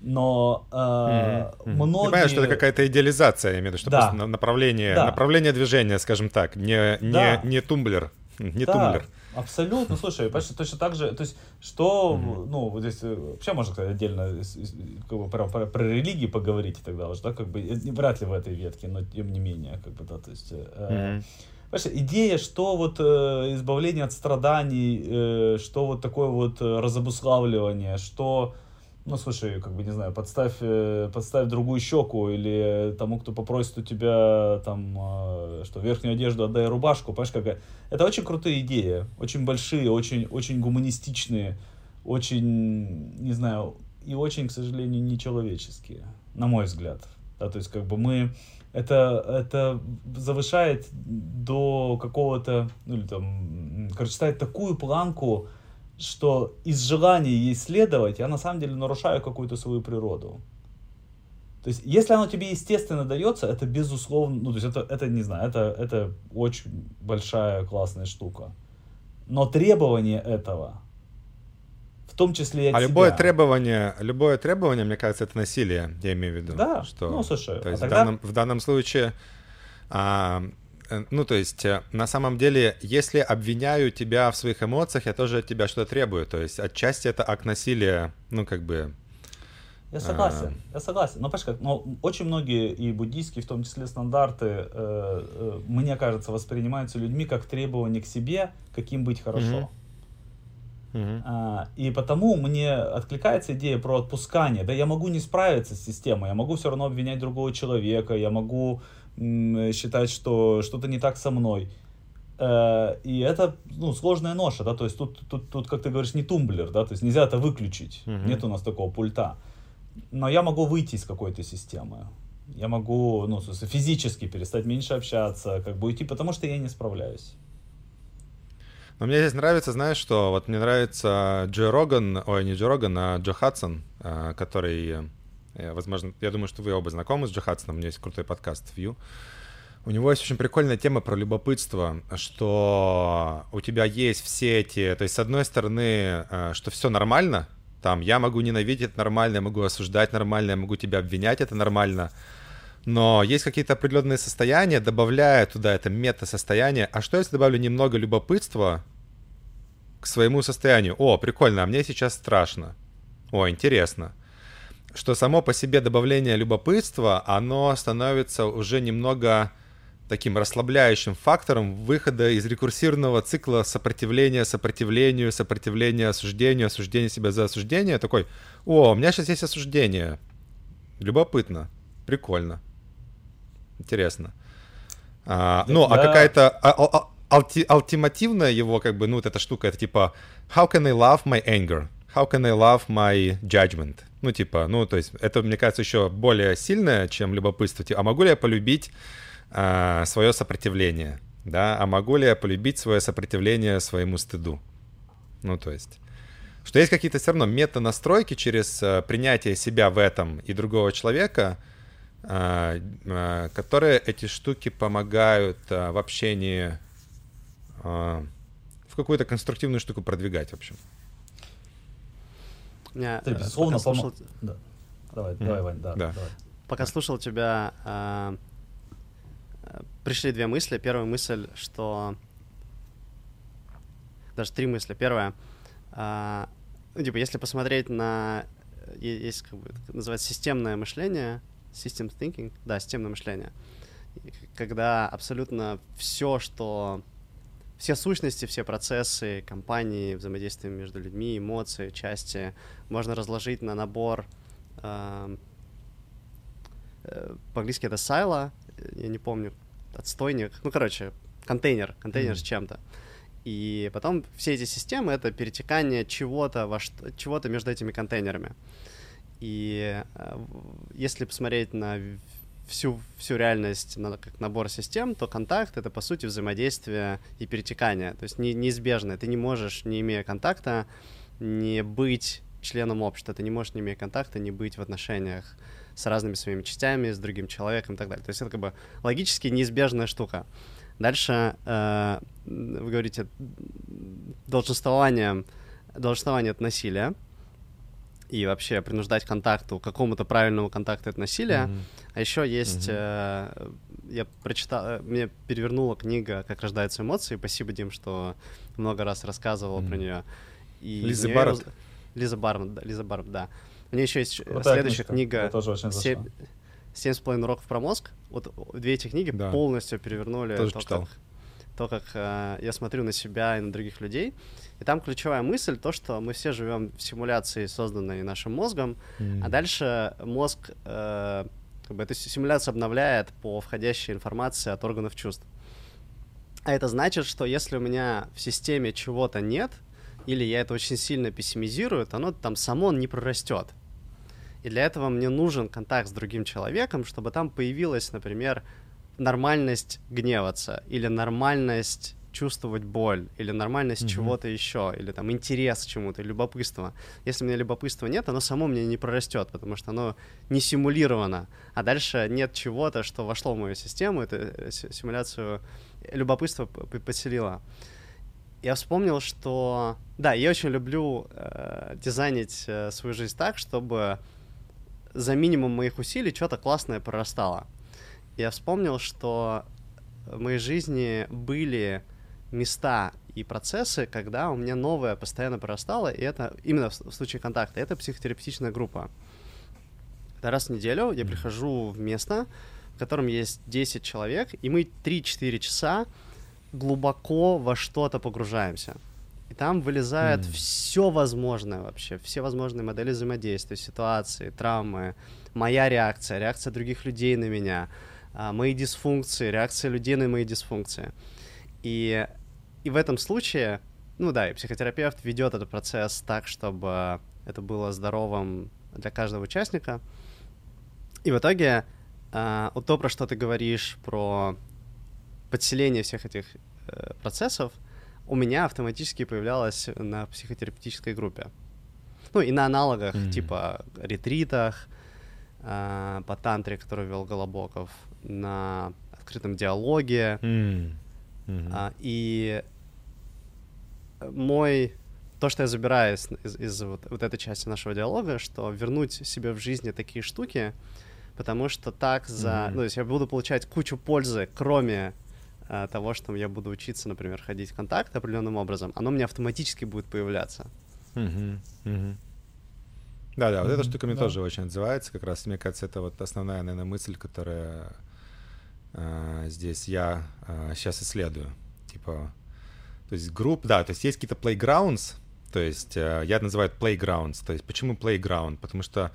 Speaker 1: но э, mm-hmm. многие...
Speaker 2: Ты понимаешь, что это какая-то идеализация, я имею в виду, что да. просто направление, да. направление движения, скажем так, не, не, да. не тумблер, [laughs] не да. тумблер.
Speaker 1: Абсолютно, слушай, почти точно так же, то есть, что, mm-hmm. ну, вот здесь э, вообще можно сказать отдельно как бы, про, про, про религии поговорить тогда уже, да, как бы, вряд ли в этой ветке, но тем не менее, как бы, да, то есть, э, mm-hmm. Понимаешь, идея, что вот э, избавление от страданий, э, что вот такое вот э, разобуславливание, что ну, слушай, как бы, не знаю, подставь, э, подставь другую щеку или тому, кто попросит у тебя, там, э, что, верхнюю одежду отдай рубашку, понимаешь, какая... Это очень крутые идеи, очень большие, очень, очень гуманистичные, очень, не знаю, и очень, к сожалению, нечеловеческие, на мой взгляд. Да, то есть, как бы мы... Это, это завышает до какого-то, ну, или там, короче, ставит такую планку, что из желания исследовать я на самом деле нарушаю какую-то свою природу. То есть, если оно тебе естественно дается, это безусловно, ну, то есть, это, это не знаю, это, это очень большая классная штука. Но требование этого, в том числе и от
Speaker 2: А себя, любое требование, любое требование, мне кажется, это насилие, я имею в виду.
Speaker 1: Да,
Speaker 2: что,
Speaker 1: ну, слушай,
Speaker 2: то есть а тогда... в, данном, в данном случае а, ну, то есть, э, на самом деле, если обвиняю тебя в своих эмоциях, я тоже от тебя что-то требую. То есть, отчасти это акт насилия, ну, как бы...
Speaker 1: Я согласен, а... я согласен. Но, понимаешь, как, но очень многие и буддийские, в том числе стандарты, э, э, мне кажется, воспринимаются людьми как требование к себе, каким быть хорошо. Uh-huh. А, и потому мне откликается идея про отпускание. Да, я могу не справиться с системой, я могу все равно обвинять другого человека, я могу считать, что что-то не так со мной. Э, и это ну, сложная ноша, да, то есть тут, тут, тут, как ты говоришь, не тумблер, да, то есть нельзя это выключить, uh-huh. нет у нас такого пульта. Но я могу выйти из какой-то системы. Я могу, ну, физически перестать меньше общаться, как бы уйти, потому что я не справляюсь.
Speaker 2: Но мне здесь нравится, знаешь, что вот мне нравится Джо Роган, ой, не Джо Роган, а Джо Хадсон, э, который Э, возможно, я думаю, что вы оба знакомы с Джо у него есть крутой подкаст View. У него есть очень прикольная тема про любопытство, что у тебя есть все эти... То есть, с одной стороны, э, что все нормально, там, я могу ненавидеть нормально, я могу осуждать нормально, я могу тебя обвинять это нормально, но есть какие-то определенные состояния, добавляя туда это мета-состояние. А что если добавлю немного любопытства к своему состоянию? О, прикольно, а мне сейчас страшно. О, интересно что само по себе добавление любопытства, оно становится уже немного таким расслабляющим фактором выхода из рекурсивного цикла сопротивления сопротивлению, сопротивления осуждению, осуждения себя за осуждение. Такой, о, у меня сейчас есть осуждение. Любопытно, прикольно, интересно. А, ну, а какая-то а, а, а, алти, ультимативная его, как бы, ну, вот эта штука, это типа, how can I love my anger? How can I love my judgment? Ну, типа, ну, то есть, это, мне кажется, еще более сильное, чем любопытство. Типа, а могу ли я полюбить а, свое сопротивление? Да, а могу ли я полюбить свое сопротивление своему стыду? Ну, то есть, что есть какие-то все равно мета-настройки через а, принятие себя в этом и другого человека, а, а, которые эти штуки помогают а, в общении, а, в какую-то конструктивную штуку продвигать, в общем.
Speaker 3: Меня, Ты, безусловно, слушал...
Speaker 1: Да. Давай, mm-hmm. давай, Вань, да, да. Давай.
Speaker 3: Пока слушал тебя, э, пришли две мысли. Первая мысль, что... Даже три мысли. Первая, э, ну, типа, если посмотреть на... Есть, как бы, называется системное мышление, system thinking, да, системное мышление, когда абсолютно все, что все сущности, все процессы компании, взаимодействие между людьми, эмоции, части можно разложить на набор э, э, по-английски это сайло, я не помню, отстойник, ну, короче, контейнер, контейнер mm-hmm. с чем-то. И потом все эти системы — это перетекание чего-то во что, чего-то между этими контейнерами. И э, если посмотреть на всю, всю реальность на, как набор систем, то контакт — это, по сути, взаимодействие и перетекание. То есть не, неизбежно. Ты не можешь, не имея контакта, не быть членом общества. Ты не можешь, не имея контакта, не быть в отношениях с разными своими частями, с другим человеком и так далее. То есть это как бы логически неизбежная штука. Дальше э, вы говорите долженствование, долженствование от насилия и вообще принуждать к контакту, к какому-то правильному контакту от насилия. Mm-hmm. А еще есть, mm-hmm. э, я прочитал, э, мне перевернула книга «Как рождаются эмоции». Спасибо, Дим, что много раз рассказывал mm-hmm. про нее.
Speaker 2: И Лиза Барретт.
Speaker 3: Лиза Барретт, да, Лиза Барретт, да. У нее еще есть Крутая следующая книга.
Speaker 1: тоже очень
Speaker 3: «Семь с половиной уроков про мозг». Вот две эти книги да. полностью перевернули
Speaker 2: тоже то, читал.
Speaker 3: как то, как э, я смотрю на себя и на других людей. И там ключевая мысль то, что мы все живем в симуляции, созданной нашим мозгом, mm. а дальше мозг э, как бы эту симуляцию обновляет по входящей информации от органов чувств. А это значит, что если у меня в системе чего-то нет, или я это очень сильно пессимизирую, то оно там само не прорастет. И для этого мне нужен контакт с другим человеком, чтобы там появилась, например, нормальность гневаться, или нормальность чувствовать боль, или нормальность mm-hmm. чего-то еще, или там интерес к чему-то, любопытство. Если у меня любопытства нет, оно само мне не прорастет, потому что оно не симулировано. А дальше нет чего-то, что вошло в мою систему, эту э, симуляцию любопытства поселило. Я вспомнил, что... Да, я очень люблю э, дизайнить э, свою жизнь так, чтобы за минимум моих усилий что-то классное прорастало я вспомнил, что в моей жизни были места и процессы, когда у меня новое постоянно прорастало, и это именно в, случае контакта, это психотерапевтичная группа. Это раз в неделю я прихожу в место, в котором есть 10 человек, и мы 3-4 часа глубоко во что-то погружаемся. И там вылезает mm. все возможное вообще, все возможные модели взаимодействия, ситуации, травмы, моя реакция, реакция других людей на меня — мои дисфункции, реакция людей на мои дисфункции. И, и в этом случае, ну да, и психотерапевт ведет этот процесс так, чтобы это было здоровым для каждого участника. И в итоге а, вот то, про что ты говоришь, про подселение всех этих э, процессов, у меня автоматически появлялось на психотерапевтической группе. Ну и на аналогах, mm-hmm. типа ретритах, э, по тантре, который вел Голобоков, на открытом диалоге. Mm. Mm-hmm. А, и мой то, что я забираю из, из, из вот, вот этой части нашего диалога, что вернуть себе в жизни такие штуки, потому что так за... Mm-hmm. Ну, то есть я буду получать кучу пользы, кроме а, того, что я буду учиться, например, ходить в контакт определенным образом, оно мне автоматически будет появляться.
Speaker 2: Mm-hmm. Mm-hmm. Да, да, вот mm-hmm. эта штука мне да. тоже очень отзывается. Как раз, мне кажется, это вот основная, наверное, мысль, которая э, здесь я сейчас исследую. Типа, то есть групп, да, то есть есть какие-то playgrounds, то есть э, я называю playgrounds. То есть почему playground? Потому что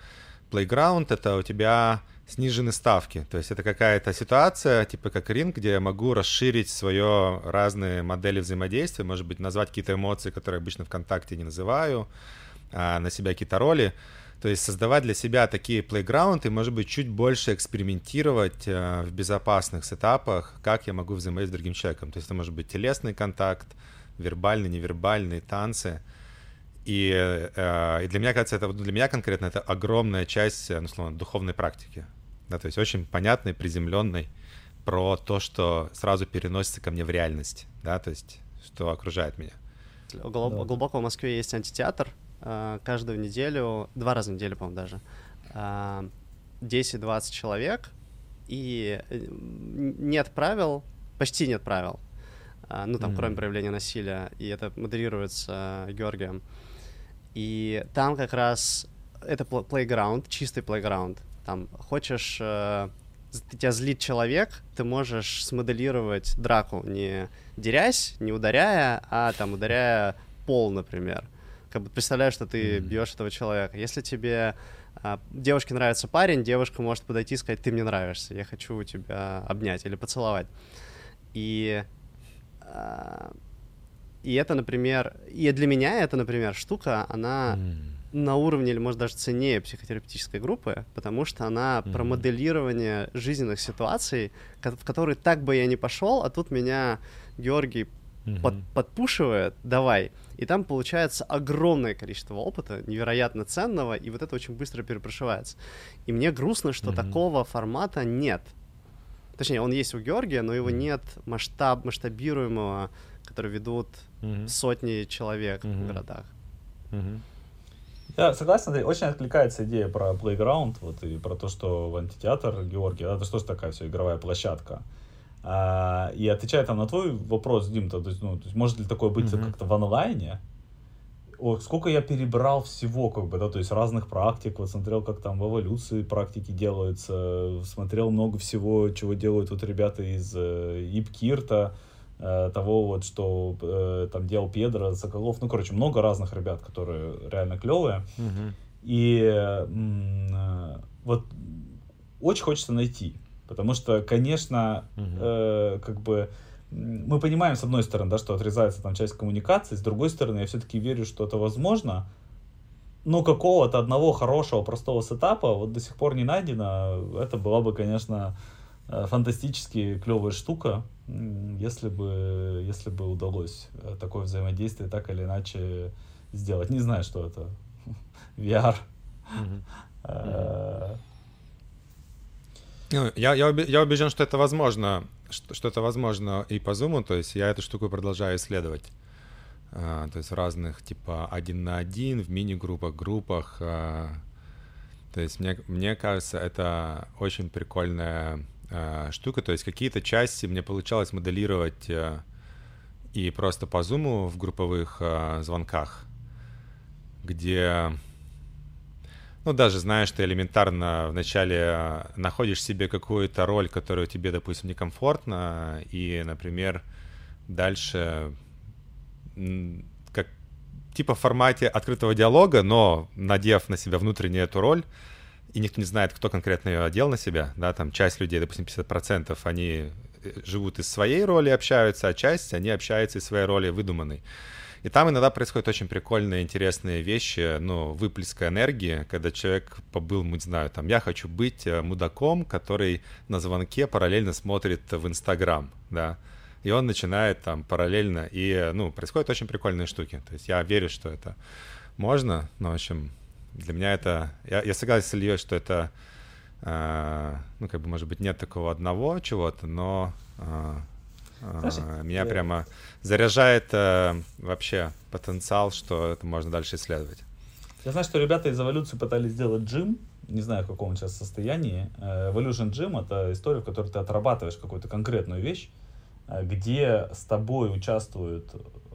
Speaker 2: playground — это у тебя снижены ставки. То есть это какая-то ситуация, типа как ринг, где я могу расширить свое разные модели взаимодействия, может быть, назвать какие-то эмоции, которые обычно ВКонтакте не называю, а, на себя какие-то роли. То есть создавать для себя такие плейграунды, может быть, чуть больше экспериментировать э, в безопасных сетапах, как я могу взаимодействовать с другим человеком. То есть это может быть телесный контакт, вербальный, невербальный, танцы. И, э, и для меня, кажется, это для меня конкретно это огромная часть, ну, словно, духовной практики. Да, то есть очень понятной, приземленной про то, что сразу переносится ко мне в реальность, да, то есть что окружает меня.
Speaker 3: Глубоко в Москве есть антитеатр, Э, каждую неделю, два раза в неделю, по-моему, даже, 10-20 э, человек, и э, нет правил, почти нет правил, ну, там, mm-hmm. кроме проявления насилия, и это модерируется Георгием. И там как раз это playground, чистый playground. Там хочешь, э, тебя злит человек, ты можешь смоделировать драку, не дерясь, не ударяя, а там ударяя пол, например как бы представляешь, что ты бьешь этого человека. Если тебе а, девушке нравится парень, девушка может подойти и сказать, ты мне нравишься, я хочу тебя обнять или поцеловать. И, а, И это, например, и для меня это, например, штука, она mm. на уровне или, может, даже ценнее психотерапевтической группы, потому что она mm. про моделирование жизненных ситуаций, в которые так бы я не пошел, а тут меня Георгий mm-hmm. под, подпушивает, давай. И там получается огромное количество опыта, невероятно ценного, и вот это очень быстро перепрошивается. И мне грустно, что mm-hmm. такого формата нет. Точнее, он есть у Георгия, но его нет масштаб, масштабируемого которые ведут mm-hmm. сотни человек mm-hmm. в городах.
Speaker 1: Mm-hmm. Я согласен, Андрей, очень откликается идея про Playground, вот, и про то, что в антитеатр Георгий, это что ж такая все игровая площадка. А, и отвечая там на твой вопрос, Дим, то, то, есть, ну, то есть может ли такое быть mm-hmm. как-то в онлайне? О, сколько я перебрал всего, как бы, да, то есть разных практик, вот смотрел, как там в эволюции практики делаются, смотрел много всего, чего делают вот ребята из э, Ипкирта, Э, того вот, что э, там делал Педро, Соколов, ну, короче, много разных ребят, которые реально клевые. Uh-huh. И э, вот очень хочется найти, потому что, конечно, uh-huh. э, как бы мы понимаем, с одной стороны, да, что отрезается там часть коммуникации, с другой стороны, я все-таки верю, что это возможно, но какого-то одного хорошего, простого сетапа вот до сих пор не найдено. Это была бы, конечно, Э, фантастически клевая штука, если бы, если бы удалось э, такое взаимодействие так или иначе сделать. Не знаю, что это. [laughs] VR.
Speaker 2: Ну, я, я, я убежден, что это возможно, что, что это возможно и по Zoom, то есть я эту штуку продолжаю исследовать. А, то есть в разных, типа, один на один, в мини-группах, группах. А, то есть мне, мне кажется, это очень прикольная э, штука. То есть какие-то части мне получалось моделировать э, и просто по зуму в групповых э, звонках, где, ну, даже знаешь, ты элементарно вначале э, находишь себе какую-то роль, которая тебе, допустим, некомфортна, и, например, дальше как типа в формате открытого диалога, но надев на себя внутренне эту роль, и никто не знает, кто конкретно ее одел на себя, да, там часть людей, допустим, 50%, они э, живут из своей роли, общаются, а часть, они общаются из своей роли выдуманной. И там иногда происходят очень прикольные, интересные вещи, ну, выплеска энергии, когда человек побыл, не знаю, там, я хочу быть э, мудаком, который на звонке параллельно смотрит в Инстаграм, да, и он начинает там параллельно, и, ну, происходят очень прикольные штуки. То есть я верю, что это можно, но, в общем, для меня это... Я, я согласен с Ильей, что это, э, ну, как бы, может быть, нет такого одного чего-то, но э, э, меня я... прямо заряжает э, вообще потенциал, что это можно дальше исследовать.
Speaker 1: Я знаю, что ребята из эволюции пытались сделать джим, не знаю, в каком он сейчас состоянии. Э, Evolution Gym — это история, в которой ты отрабатываешь какую-то конкретную вещь, э, где с тобой участвуют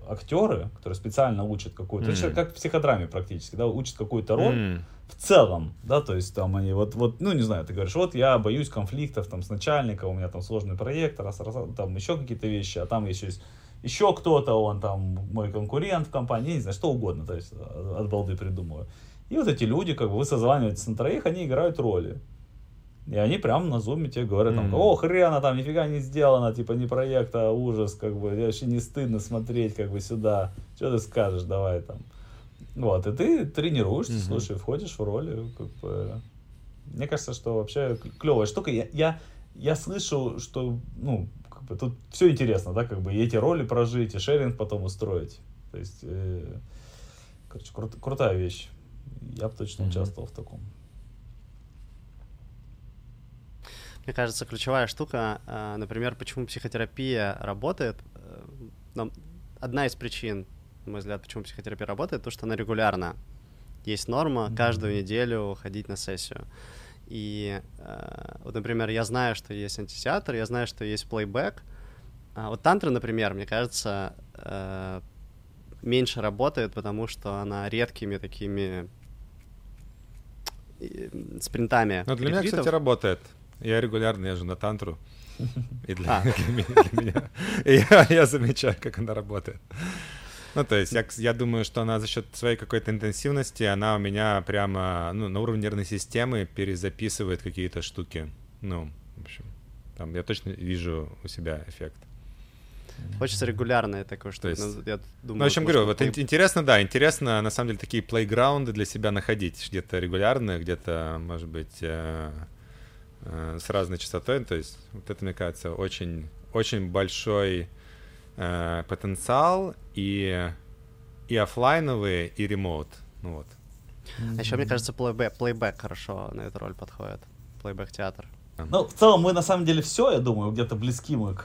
Speaker 1: актеры, которые специально учат какую-то, mm. как в психодраме практически, да, учат какую-то роль mm. В целом, да, то есть там они вот, вот, ну не знаю, ты говоришь, вот я боюсь конфликтов там с начальником, у меня там сложный проект, раз, раз, там еще какие-то вещи, а там еще есть еще кто-то, он там мой конкурент в компании, не знаю, что угодно, то есть от балды придумываю. И вот эти люди, как бы вы созваниваетесь на троих, они играют роли. И они прям на зуме тебе говорят, там, о, хрена, там нифига не сделано, типа не проект, а ужас, как бы, вообще не стыдно смотреть, как бы, сюда. Что ты скажешь, давай там. Вот, и ты тренируешься, mm-hmm. слушай, входишь в роли, как бы. Мне кажется, что вообще клевая штука. Я, я, я слышу, что, ну, как бы тут все интересно, да, как бы, и эти роли прожить, и шеринг потом устроить. То есть, э, короче, крут, крутая вещь. Я бы точно mm-hmm. участвовал в таком.
Speaker 3: Мне кажется, ключевая штука, э, например, почему психотерапия работает, э, одна из причин, на мой взгляд, почему психотерапия работает, то, что она регулярна. Есть норма mm-hmm. каждую неделю ходить на сессию. И э, вот, например, я знаю, что есть антисеатр, я знаю, что есть плейбэк. А вот тантра, например, мне кажется, меньше работает, потому что она редкими такими спринтами.
Speaker 2: Но для меня, кстати, работает. Я регулярно езжу на тантру. [laughs] И для, а. [laughs] для, для меня. И я, я замечаю, как она работает. Ну, то есть я, я думаю, что она за счет своей какой-то интенсивности, она у меня прямо ну, на уровне нервной системы перезаписывает какие-то штуки. Ну, в общем, там я точно вижу у себя эффект.
Speaker 3: Хочется регулярное такое, что
Speaker 2: есть-
Speaker 3: я думаю,
Speaker 2: Ну, в общем, говорю, вот ин- интересно, да, интересно, на самом деле, такие плейграунды для себя находить, где-то регулярные, где-то, может быть, э, э, с разной частотой, то есть вот это, мне кажется, очень, очень большой э, потенциал и, и оффлайновые, и ремоут, ну вот.
Speaker 3: А еще, мне кажется, плейбэк, плейбэк хорошо на эту роль подходит. Плейбэк театр.
Speaker 1: Ну, в целом, мы на самом деле все, я думаю, где-то близки мы к,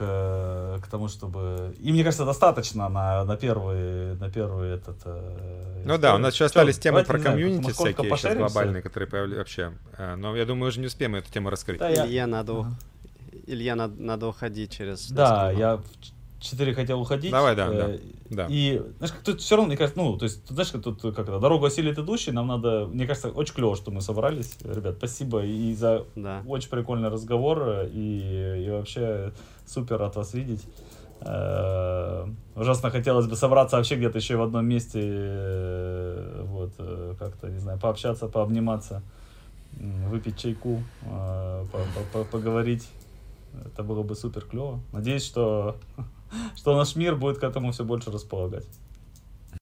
Speaker 1: к тому, чтобы... И мне кажется, достаточно на, на первый, на первый этот... э,
Speaker 2: Ну да, у нас еще
Speaker 1: Чё,
Speaker 2: остались темы про
Speaker 1: знаю,
Speaker 2: комьюнити
Speaker 1: насколько
Speaker 2: всякие
Speaker 1: пошаримся?
Speaker 2: глобальные, которые появляются вообще. Э, Но я думаю, уже не успеем эту тему раскрыть.
Speaker 1: Да, я-
Speaker 3: Илье надо,
Speaker 1: Ага.
Speaker 3: Илье надо, надо уходить через...
Speaker 1: Да, я 4 хотел уходить.
Speaker 2: Давай, да,
Speaker 1: э,
Speaker 2: да.
Speaker 1: И, знаешь, как тут все равно, мне кажется, ну, то есть, знаешь, как тут, как это, дорогу осилит идущий, нам надо, мне кажется, очень клево, что мы собрались. Ребят, спасибо и за
Speaker 3: Да.
Speaker 1: очень прикольный разговор, и, и вообще супер от вас видеть. Э, Ужасно хотелось бы собраться вообще где-то еще в одном месте, э, вот, э, как-то, не знаю, пообщаться, пообниматься, выпить чайку, э, по- по- по- поговорить. Это было бы супер клево. Надеюсь, что, [laughs] что наш мир будет к этому все больше располагать.